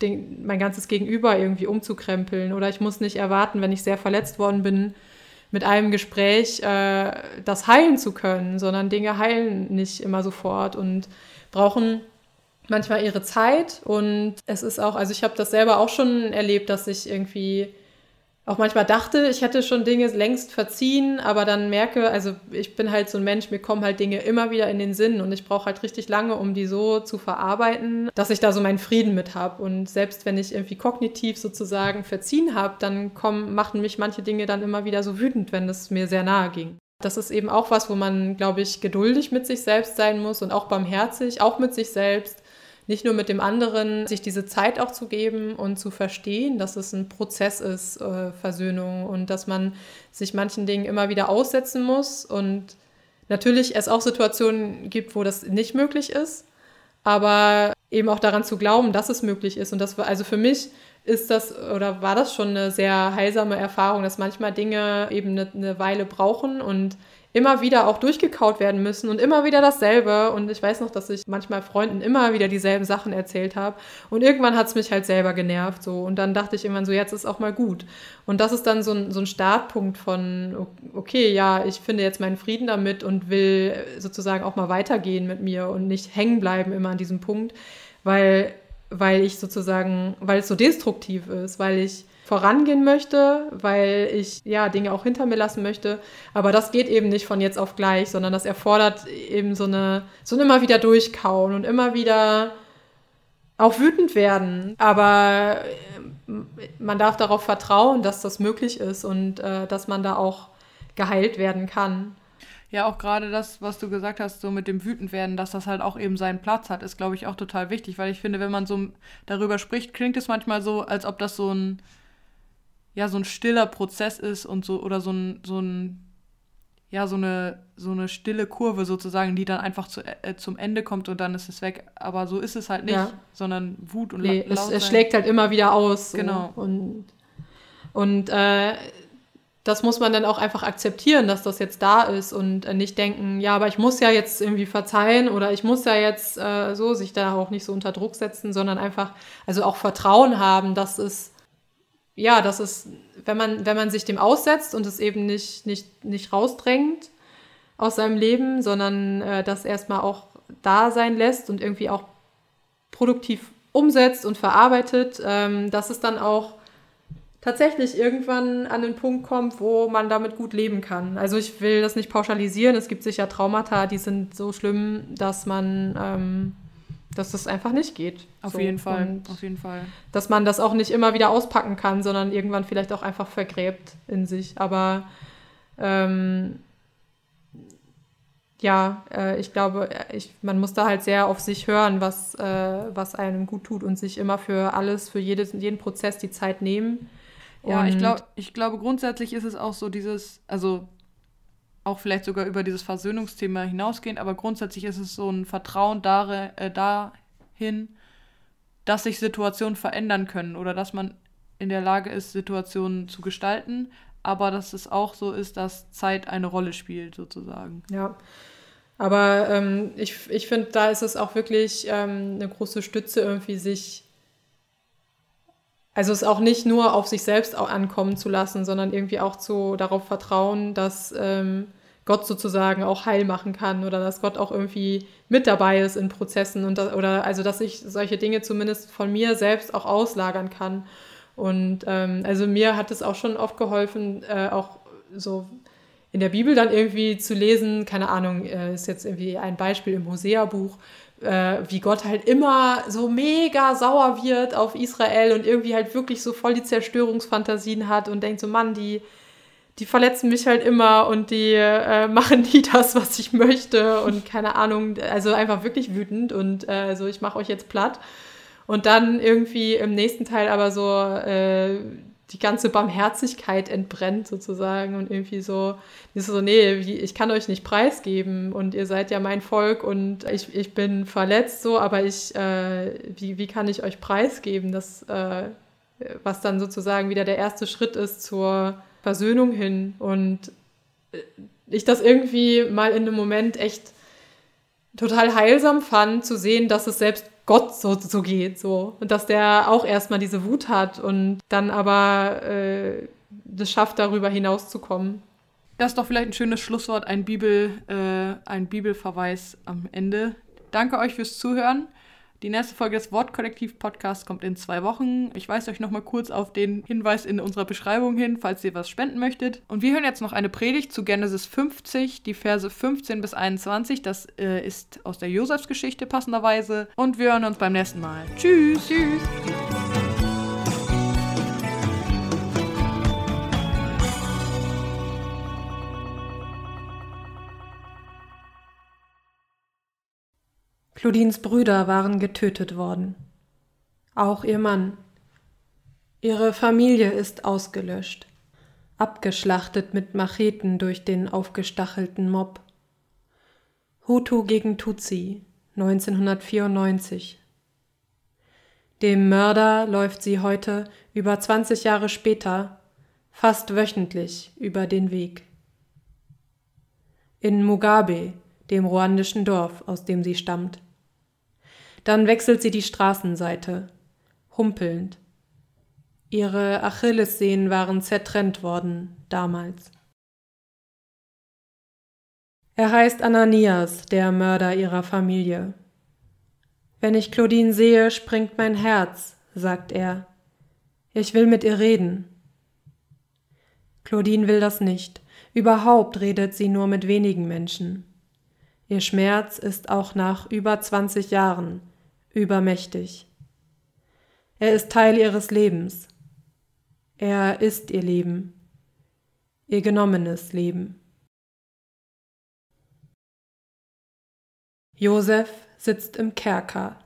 den, mein ganzes Gegenüber irgendwie umzukrempeln. Oder ich muss nicht erwarten, wenn ich sehr verletzt worden bin, mit einem Gespräch äh, das heilen zu können, sondern Dinge heilen nicht immer sofort und brauchen manchmal ihre Zeit. Und es ist auch, also ich habe das selber auch schon erlebt, dass ich irgendwie auch manchmal dachte, ich hätte schon Dinge längst verziehen, aber dann merke, also ich bin halt so ein Mensch, mir kommen halt Dinge immer wieder in den Sinn und ich brauche halt richtig lange, um die so zu verarbeiten, dass ich da so meinen Frieden mit habe. Und selbst wenn ich irgendwie kognitiv sozusagen verziehen habe, dann kommen, machen mich manche Dinge dann immer wieder so wütend, wenn es mir sehr nahe ging. Das ist eben auch was, wo man, glaube ich, geduldig mit sich selbst sein muss und auch barmherzig, auch mit sich selbst nicht nur mit dem anderen, sich diese Zeit auch zu geben und zu verstehen, dass es ein Prozess ist, äh, Versöhnung und dass man sich manchen Dingen immer wieder aussetzen muss und natürlich es auch Situationen gibt, wo das nicht möglich ist, aber eben auch daran zu glauben, dass es möglich ist und das also für mich ist das oder war das schon eine sehr heilsame Erfahrung, dass manchmal Dinge eben eine, eine Weile brauchen und immer wieder auch durchgekaut werden müssen und immer wieder dasselbe. Und ich weiß noch, dass ich manchmal Freunden immer wieder dieselben Sachen erzählt habe. Und irgendwann hat es mich halt selber genervt. So. Und dann dachte ich irgendwann so, jetzt ist auch mal gut. Und das ist dann so ein, so ein Startpunkt von, okay, ja, ich finde jetzt meinen Frieden damit und will sozusagen auch mal weitergehen mit mir und nicht hängen bleiben immer an diesem Punkt, weil, weil ich sozusagen, weil es so destruktiv ist, weil ich vorangehen möchte, weil ich ja Dinge auch hinter mir lassen möchte. Aber das geht eben nicht von jetzt auf gleich, sondern das erfordert eben so eine, so ein immer wieder durchkauen und immer wieder auch wütend werden. Aber äh, man darf darauf vertrauen, dass das möglich ist und äh, dass man da auch geheilt werden kann. Ja, auch gerade das, was du gesagt hast, so mit dem Wütendwerden, dass das halt auch eben seinen Platz hat, ist, glaube ich, auch total wichtig, weil ich finde, wenn man so darüber spricht, klingt es manchmal so, als ob das so ein ja so ein stiller Prozess ist und so oder so ein so ein ja so eine so eine stille Kurve sozusagen, die dann einfach zu, äh, zum Ende kommt und dann ist es weg. Aber so ist es halt nicht, ja. sondern Wut und nee, es, es schlägt halt immer wieder aus. So. Genau. Und und äh, das muss man dann auch einfach akzeptieren, dass das jetzt da ist und äh, nicht denken, ja, aber ich muss ja jetzt irgendwie verzeihen oder ich muss ja jetzt äh, so sich da auch nicht so unter Druck setzen, sondern einfach, also auch Vertrauen haben, dass es ja, das ist, wenn man, wenn man sich dem aussetzt und es eben nicht, nicht, nicht rausdrängt aus seinem Leben, sondern äh, das erstmal auch da sein lässt und irgendwie auch produktiv umsetzt und verarbeitet, ähm, dass es dann auch tatsächlich irgendwann an den Punkt kommt, wo man damit gut leben kann. Also ich will das nicht pauschalisieren. Es gibt sicher Traumata, die sind so schlimm, dass man ähm, dass das einfach nicht geht. Auf so. jeden Fall, und auf jeden Fall. Dass man das auch nicht immer wieder auspacken kann, sondern irgendwann vielleicht auch einfach vergräbt in sich. Aber ähm, ja, äh, ich glaube, ich, man muss da halt sehr auf sich hören, was, äh, was einem gut tut und sich immer für alles, für jedes, jeden Prozess die Zeit nehmen. Ja, ich, glaub, ich glaube, grundsätzlich ist es auch so dieses, also auch vielleicht sogar über dieses Versöhnungsthema hinausgehend, aber grundsätzlich ist es so ein Vertrauen darin, äh, dahin, dass sich Situationen verändern können oder dass man in der Lage ist, Situationen zu gestalten, aber dass es auch so ist, dass Zeit eine Rolle spielt, sozusagen. Ja. Aber ähm, ich, ich finde, da ist es auch wirklich ähm, eine große Stütze, irgendwie sich, also es auch nicht nur auf sich selbst ankommen zu lassen, sondern irgendwie auch zu, darauf vertrauen, dass ähm, Gott sozusagen auch heil machen kann oder dass Gott auch irgendwie mit dabei ist in Prozessen und das, oder also dass ich solche Dinge zumindest von mir selbst auch auslagern kann. Und ähm, also mir hat es auch schon oft geholfen, äh, auch so in der Bibel dann irgendwie zu lesen, keine Ahnung, äh, ist jetzt irgendwie ein Beispiel im Hosea-Buch, äh, wie Gott halt immer so mega sauer wird auf Israel und irgendwie halt wirklich so voll die Zerstörungsfantasien hat und denkt so, Mann, die, die verletzen mich halt immer und die äh, machen nie das, was ich möchte und keine Ahnung, also einfach wirklich wütend und äh, so, ich mache euch jetzt platt. Und dann irgendwie im nächsten Teil aber so äh, die ganze Barmherzigkeit entbrennt sozusagen und irgendwie so, ist so, nee, ich kann euch nicht preisgeben und ihr seid ja mein Volk und ich, ich bin verletzt so, aber ich, äh, wie, wie kann ich euch preisgeben, das, äh, was dann sozusagen wieder der erste Schritt ist zur Versöhnung hin und äh, ich das irgendwie mal in einem Moment echt total heilsam fand, zu sehen, dass es selbst Gott so, so geht, so. Und dass der auch erstmal diese Wut hat und dann aber äh, das schafft, darüber hinauszukommen. Das ist doch vielleicht ein schönes Schlusswort, ein, Bibel, äh, ein Bibelverweis am Ende. Danke euch fürs Zuhören. Die nächste Folge des Wortkollektiv-Podcasts kommt in zwei Wochen. Ich weise euch nochmal kurz auf den Hinweis in unserer Beschreibung hin, falls ihr was spenden möchtet. Und wir hören jetzt noch eine Predigt zu Genesis 50, die Verse 15 bis 21. Das äh, ist aus der Josefsgeschichte passenderweise. Und wir hören uns beim nächsten Mal. Tschüss. Tschüss. Claudines Brüder waren getötet worden. Auch ihr Mann. Ihre Familie ist ausgelöscht, abgeschlachtet mit Macheten durch den aufgestachelten Mob. Hutu gegen Tutsi 1994. Dem Mörder läuft sie heute, über 20 Jahre später, fast wöchentlich über den Weg. In Mugabe, dem ruandischen Dorf, aus dem sie stammt. Dann wechselt sie die Straßenseite, humpelnd. Ihre Achillessehnen waren zertrennt worden damals. Er heißt Ananias, der Mörder ihrer Familie. Wenn ich Claudine sehe, springt mein Herz, sagt er. Ich will mit ihr reden. Claudine will das nicht. Überhaupt redet sie nur mit wenigen Menschen. Ihr Schmerz ist auch nach über 20 Jahren übermächtig. Er ist Teil ihres Lebens. Er ist ihr Leben, ihr genommenes Leben. Josef sitzt im Kerker.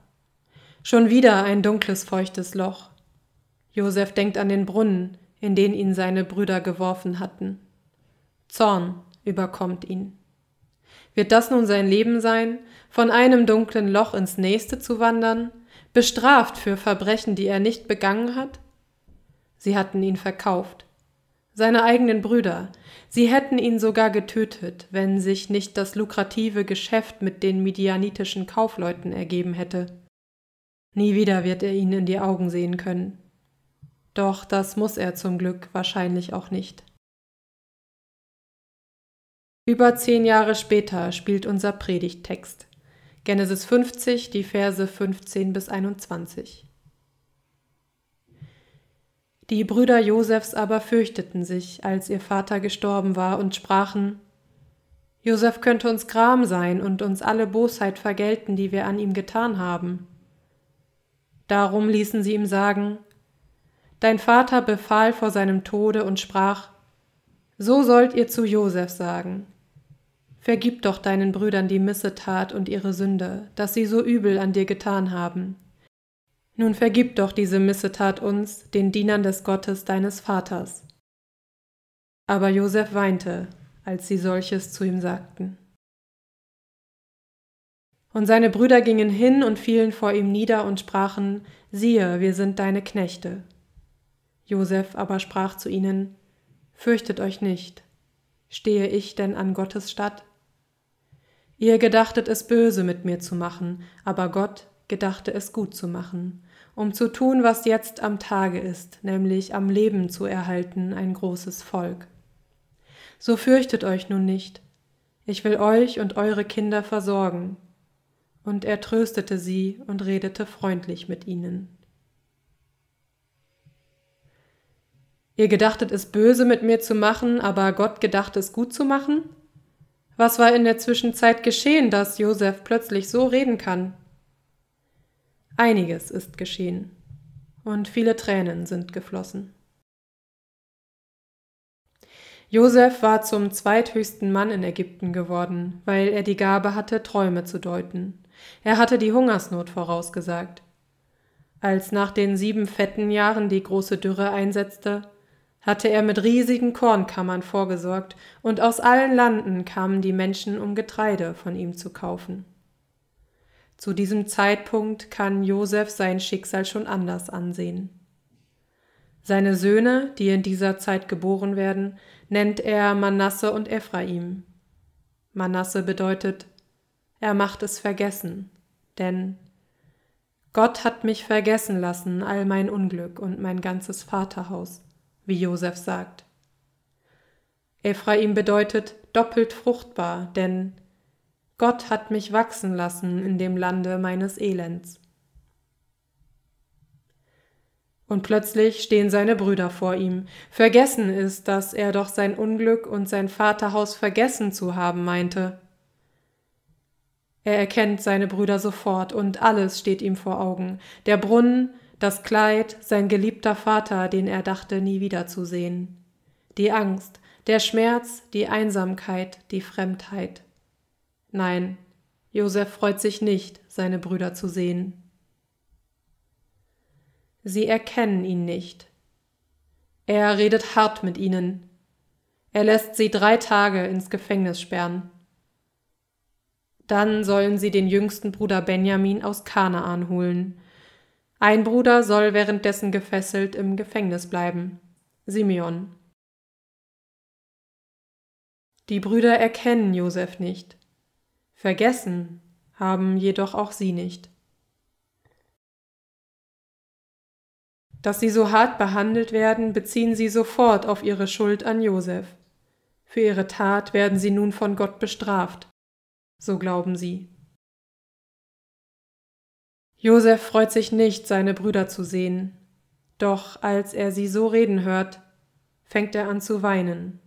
Schon wieder ein dunkles, feuchtes Loch. Josef denkt an den Brunnen, in den ihn seine Brüder geworfen hatten. Zorn überkommt ihn. Wird das nun sein Leben sein, von einem dunklen Loch ins nächste zu wandern, bestraft für Verbrechen, die er nicht begangen hat? Sie hatten ihn verkauft. Seine eigenen Brüder. Sie hätten ihn sogar getötet, wenn sich nicht das lukrative Geschäft mit den midianitischen Kaufleuten ergeben hätte. Nie wieder wird er ihnen in die Augen sehen können. Doch das muss er zum Glück wahrscheinlich auch nicht. Über zehn Jahre später spielt unser Predigttext. Genesis 50, die Verse 15 bis 21. Die Brüder Josefs aber fürchteten sich, als ihr Vater gestorben war, und sprachen, Josef könnte uns Gram sein und uns alle Bosheit vergelten, die wir an ihm getan haben. Darum ließen sie ihm sagen, Dein Vater befahl vor seinem Tode und sprach, So sollt ihr zu Josef sagen, Vergib doch deinen Brüdern die Missetat und ihre Sünde, dass sie so übel an dir getan haben. Nun vergib doch diese Missetat uns, den Dienern des Gottes deines Vaters. Aber Josef weinte, als sie solches zu ihm sagten. Und seine Brüder gingen hin und fielen vor ihm nieder und sprachen, siehe, wir sind deine Knechte. Josef aber sprach zu ihnen, Fürchtet euch nicht, stehe ich denn an Gottes Statt? Ihr gedachtet es böse mit mir zu machen, aber Gott gedachte es gut zu machen, um zu tun, was jetzt am Tage ist, nämlich am Leben zu erhalten ein großes Volk. So fürchtet euch nun nicht, ich will euch und eure Kinder versorgen. Und er tröstete sie und redete freundlich mit ihnen. Ihr gedachtet es böse mit mir zu machen, aber Gott gedacht es gut zu machen? Was war in der Zwischenzeit geschehen, dass Josef plötzlich so reden kann? Einiges ist geschehen und viele Tränen sind geflossen. Josef war zum zweithöchsten Mann in Ägypten geworden, weil er die Gabe hatte, Träume zu deuten. Er hatte die Hungersnot vorausgesagt. Als nach den sieben fetten Jahren die große Dürre einsetzte, hatte er mit riesigen Kornkammern vorgesorgt, und aus allen Landen kamen die Menschen, um Getreide von ihm zu kaufen. Zu diesem Zeitpunkt kann Josef sein Schicksal schon anders ansehen. Seine Söhne, die in dieser Zeit geboren werden, nennt er Manasse und Ephraim. Manasse bedeutet, er macht es vergessen, denn Gott hat mich vergessen lassen, all mein Unglück und mein ganzes Vaterhaus wie Josef sagt. Ephraim bedeutet doppelt fruchtbar, denn Gott hat mich wachsen lassen in dem Lande meines Elends. Und plötzlich stehen seine Brüder vor ihm. Vergessen ist, dass er doch sein Unglück und sein Vaterhaus vergessen zu haben meinte. Er erkennt seine Brüder sofort und alles steht ihm vor Augen. Der Brunnen, das Kleid, sein geliebter Vater, den er dachte nie wiederzusehen, die Angst, der Schmerz, die Einsamkeit, die Fremdheit. Nein, Josef freut sich nicht, seine Brüder zu sehen. Sie erkennen ihn nicht. Er redet hart mit ihnen. Er lässt sie drei Tage ins Gefängnis sperren. Dann sollen sie den jüngsten Bruder Benjamin aus Kanaan holen, ein Bruder soll währenddessen gefesselt im Gefängnis bleiben. Simeon. Die Brüder erkennen Josef nicht. Vergessen haben jedoch auch sie nicht. Dass sie so hart behandelt werden, beziehen sie sofort auf ihre Schuld an Josef. Für ihre Tat werden sie nun von Gott bestraft. So glauben sie. Josef freut sich nicht, seine Brüder zu sehen, doch als er sie so reden hört, fängt er an zu weinen,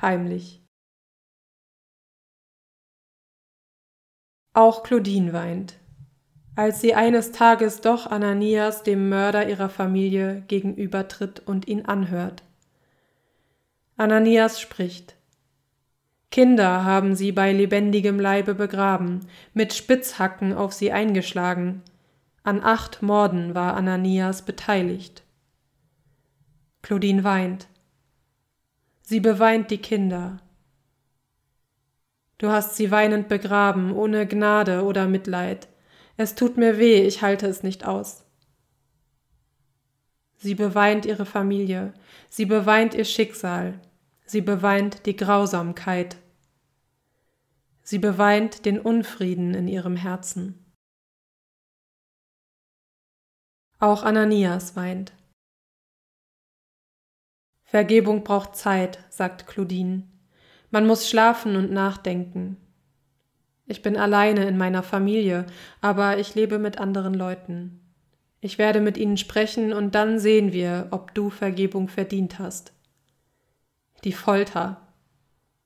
heimlich. Auch Claudine weint, als sie eines Tages doch Ananias, dem Mörder ihrer Familie, gegenübertritt und ihn anhört. Ananias spricht. Kinder haben sie bei lebendigem Leibe begraben, mit Spitzhacken auf sie eingeschlagen. An acht Morden war Ananias beteiligt. Claudine weint. Sie beweint die Kinder. Du hast sie weinend begraben, ohne Gnade oder Mitleid. Es tut mir weh, ich halte es nicht aus. Sie beweint ihre Familie, sie beweint ihr Schicksal, sie beweint die Grausamkeit Sie beweint den Unfrieden in ihrem Herzen. Auch Ananias weint. Vergebung braucht Zeit, sagt Claudine. Man muss schlafen und nachdenken. Ich bin alleine in meiner Familie, aber ich lebe mit anderen Leuten. Ich werde mit ihnen sprechen und dann sehen wir, ob du Vergebung verdient hast. Die Folter,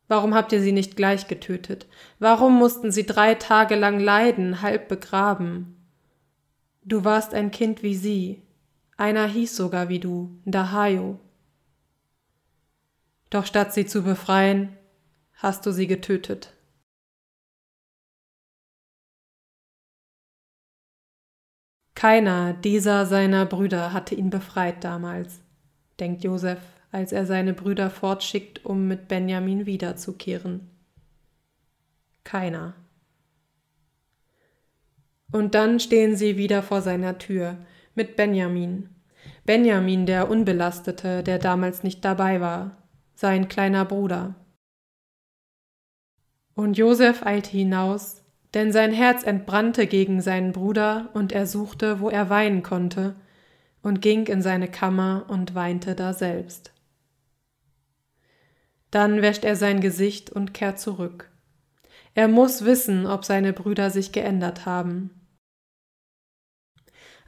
Warum habt ihr sie nicht gleich getötet? Warum mussten sie drei Tage lang leiden, halb begraben? Du warst ein Kind wie sie. Einer hieß sogar wie du, Dahayo. Doch statt sie zu befreien, hast du sie getötet. Keiner dieser seiner Brüder hatte ihn befreit damals, denkt Josef als er seine Brüder fortschickt, um mit Benjamin wiederzukehren. Keiner. Und dann stehen sie wieder vor seiner Tür mit Benjamin. Benjamin, der Unbelastete, der damals nicht dabei war, sein kleiner Bruder. Und Josef eilte hinaus, denn sein Herz entbrannte gegen seinen Bruder, und er suchte, wo er weinen konnte, und ging in seine Kammer und weinte daselbst. Dann wäscht er sein Gesicht und kehrt zurück. Er muss wissen, ob seine Brüder sich geändert haben.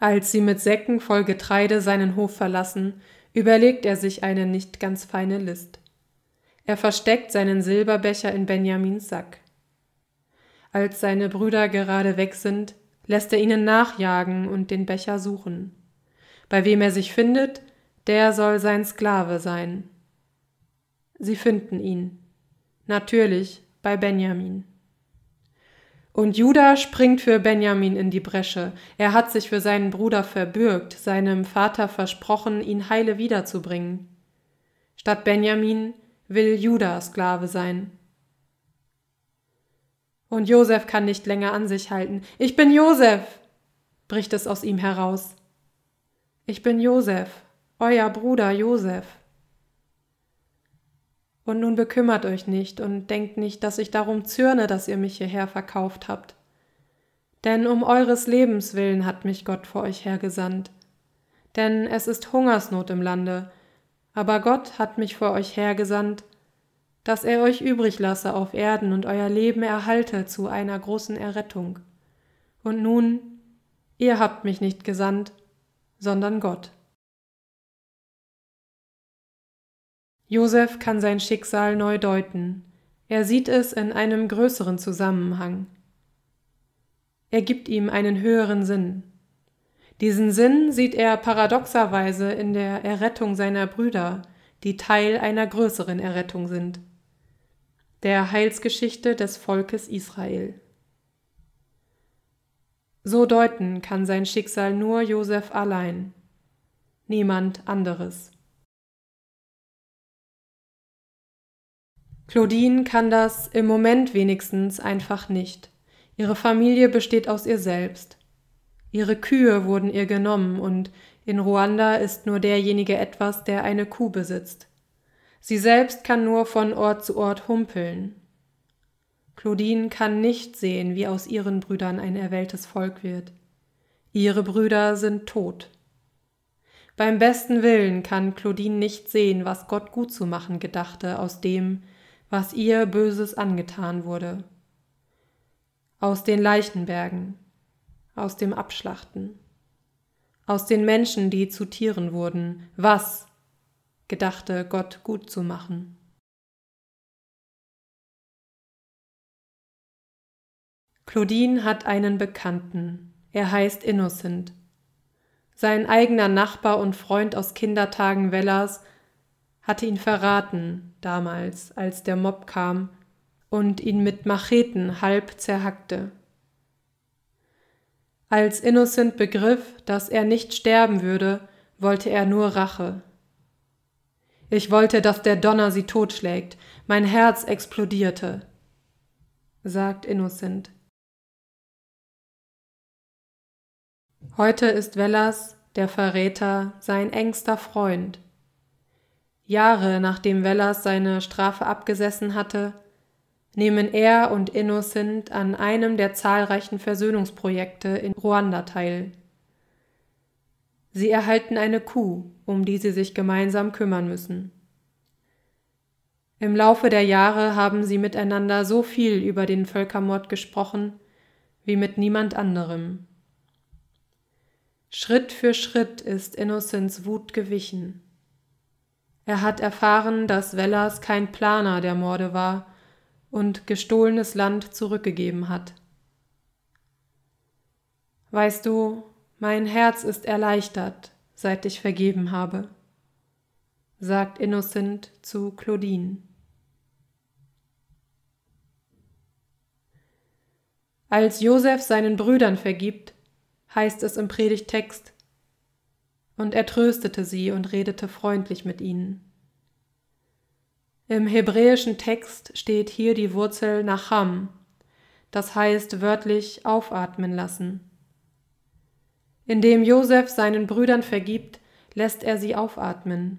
Als sie mit Säcken voll Getreide seinen Hof verlassen, überlegt er sich eine nicht ganz feine List. Er versteckt seinen Silberbecher in Benjamins Sack. Als seine Brüder gerade weg sind, lässt er ihnen nachjagen und den Becher suchen. Bei wem er sich findet, der soll sein Sklave sein. Sie finden ihn. Natürlich bei Benjamin. Und Judah springt für Benjamin in die Bresche. Er hat sich für seinen Bruder verbürgt, seinem Vater versprochen, ihn heile wiederzubringen. Statt Benjamin will Judah Sklave sein. Und Josef kann nicht länger an sich halten. Ich bin Josef, bricht es aus ihm heraus. Ich bin Josef, euer Bruder Josef. Und nun bekümmert euch nicht und denkt nicht, dass ich darum zürne, dass ihr mich hierher verkauft habt. Denn um eures Lebens willen hat mich Gott vor euch hergesandt. Denn es ist Hungersnot im Lande, aber Gott hat mich vor euch hergesandt, dass er euch übrig lasse auf Erden und euer Leben erhalte zu einer großen Errettung. Und nun, ihr habt mich nicht gesandt, sondern Gott. Josef kann sein Schicksal neu deuten. Er sieht es in einem größeren Zusammenhang. Er gibt ihm einen höheren Sinn. Diesen Sinn sieht er paradoxerweise in der Errettung seiner Brüder, die Teil einer größeren Errettung sind, der Heilsgeschichte des Volkes Israel. So deuten kann sein Schicksal nur Josef allein, niemand anderes. Claudine kann das im Moment wenigstens einfach nicht. Ihre Familie besteht aus ihr selbst. Ihre Kühe wurden ihr genommen und in Ruanda ist nur derjenige etwas, der eine Kuh besitzt. Sie selbst kann nur von Ort zu Ort humpeln. Claudine kann nicht sehen, wie aus ihren Brüdern ein erwähltes Volk wird. Ihre Brüder sind tot. Beim besten Willen kann Claudine nicht sehen, was Gott gut zu machen gedachte aus dem, was ihr Böses angetan wurde. Aus den Leichenbergen, aus dem Abschlachten, aus den Menschen, die zu Tieren wurden, was gedachte Gott gut zu machen. Claudine hat einen Bekannten, er heißt Innocent. Sein eigener Nachbar und Freund aus Kindertagen Wellers hatte ihn verraten damals, als der Mob kam und ihn mit Macheten halb zerhackte. Als Innocent begriff, dass er nicht sterben würde, wollte er nur Rache. Ich wollte, dass der Donner sie totschlägt. Mein Herz explodierte, sagt Innocent. Heute ist Wellas, der Verräter, sein engster Freund. Jahre nachdem Wellers seine Strafe abgesessen hatte, nehmen er und Innocent an einem der zahlreichen Versöhnungsprojekte in Ruanda teil. Sie erhalten eine Kuh, um die sie sich gemeinsam kümmern müssen. Im Laufe der Jahre haben sie miteinander so viel über den Völkermord gesprochen wie mit niemand anderem. Schritt für Schritt ist Innocents Wut gewichen. Er hat erfahren, dass Wellers kein Planer der Morde war und gestohlenes Land zurückgegeben hat. Weißt du, mein Herz ist erleichtert, seit ich vergeben habe, sagt Innocent zu Claudine. Als Josef seinen Brüdern vergibt, heißt es im Predigtext, und er tröstete sie und redete freundlich mit ihnen. Im hebräischen Text steht hier die Wurzel Nacham, das heißt wörtlich aufatmen lassen. Indem Josef seinen Brüdern vergibt, lässt er sie aufatmen.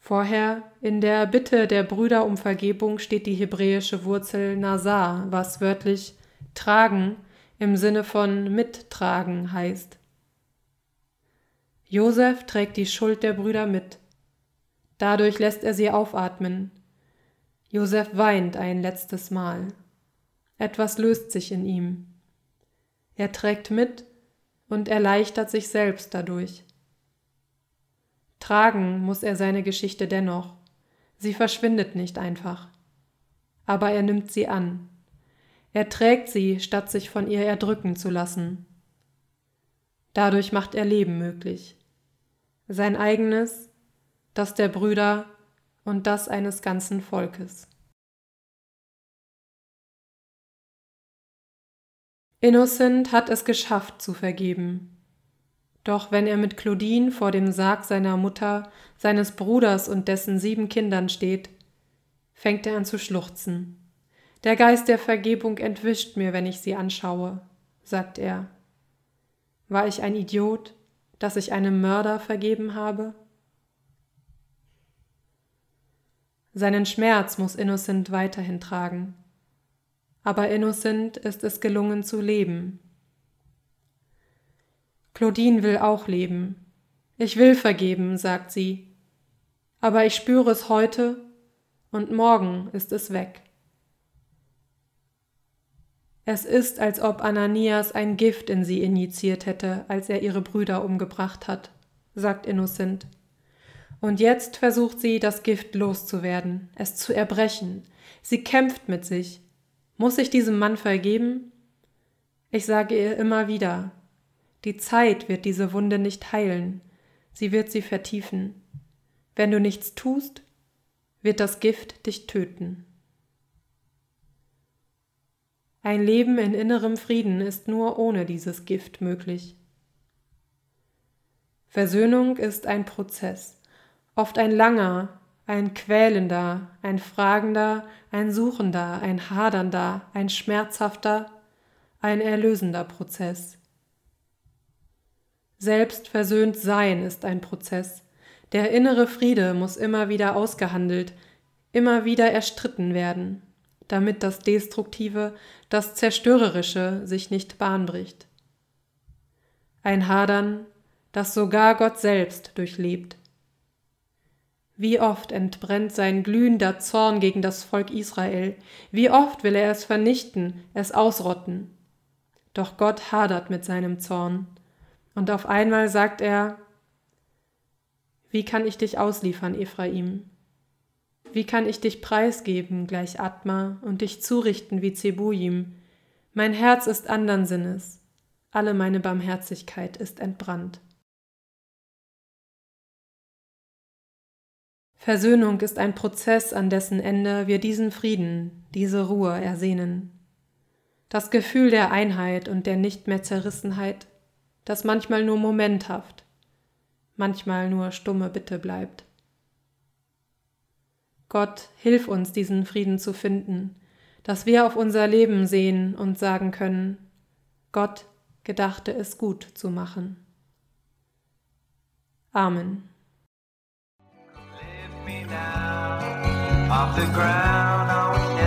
Vorher in der Bitte der Brüder um Vergebung steht die hebräische Wurzel Nasar, was wörtlich tragen im Sinne von mittragen heißt. Josef trägt die Schuld der Brüder mit. Dadurch lässt er sie aufatmen. Josef weint ein letztes Mal. Etwas löst sich in ihm. Er trägt mit und erleichtert sich selbst dadurch. Tragen muss er seine Geschichte dennoch. Sie verschwindet nicht einfach. Aber er nimmt sie an. Er trägt sie, statt sich von ihr erdrücken zu lassen. Dadurch macht er Leben möglich. Sein eigenes, das der Brüder und das eines ganzen Volkes. Innocent hat es geschafft zu vergeben. Doch wenn er mit Claudine vor dem Sarg seiner Mutter, seines Bruders und dessen sieben Kindern steht, fängt er an zu schluchzen. Der Geist der Vergebung entwischt mir, wenn ich sie anschaue, sagt er. War ich ein Idiot, dass ich einem Mörder vergeben habe? Seinen Schmerz muss Innocent weiterhin tragen. Aber Innocent ist es gelungen zu leben. Claudine will auch leben. Ich will vergeben, sagt sie. Aber ich spüre es heute und morgen ist es weg. Es ist, als ob Ananias ein Gift in sie injiziert hätte, als er ihre Brüder umgebracht hat, sagt Innocent. Und jetzt versucht sie, das Gift loszuwerden, es zu erbrechen. Sie kämpft mit sich. Muss ich diesem Mann vergeben? Ich sage ihr immer wieder, die Zeit wird diese Wunde nicht heilen, sie wird sie vertiefen. Wenn du nichts tust, wird das Gift dich töten. Ein Leben in innerem Frieden ist nur ohne dieses Gift möglich. Versöhnung ist ein Prozess, oft ein langer, ein quälender, ein fragender, ein suchender, ein hadernder, ein schmerzhafter, ein erlösender Prozess. Selbst versöhnt sein ist ein Prozess. Der innere Friede muss immer wieder ausgehandelt, immer wieder erstritten werden damit das Destruktive, das Zerstörerische sich nicht Bahn bricht. Ein Hadern, das sogar Gott selbst durchlebt. Wie oft entbrennt sein glühender Zorn gegen das Volk Israel, wie oft will er es vernichten, es ausrotten. Doch Gott hadert mit seinem Zorn, und auf einmal sagt er, Wie kann ich dich ausliefern, Ephraim? Wie kann ich dich preisgeben gleich Atma und dich zurichten wie Zebujim? Mein Herz ist andern Sinnes, alle meine Barmherzigkeit ist entbrannt. Versöhnung ist ein Prozess, an dessen Ende wir diesen Frieden, diese Ruhe ersehnen. Das Gefühl der Einheit und der nicht mehr Zerrissenheit, das manchmal nur momenthaft, manchmal nur stumme Bitte bleibt. Gott, hilf uns, diesen Frieden zu finden, dass wir auf unser Leben sehen und sagen können, Gott gedachte es gut zu machen. Amen. off the ground.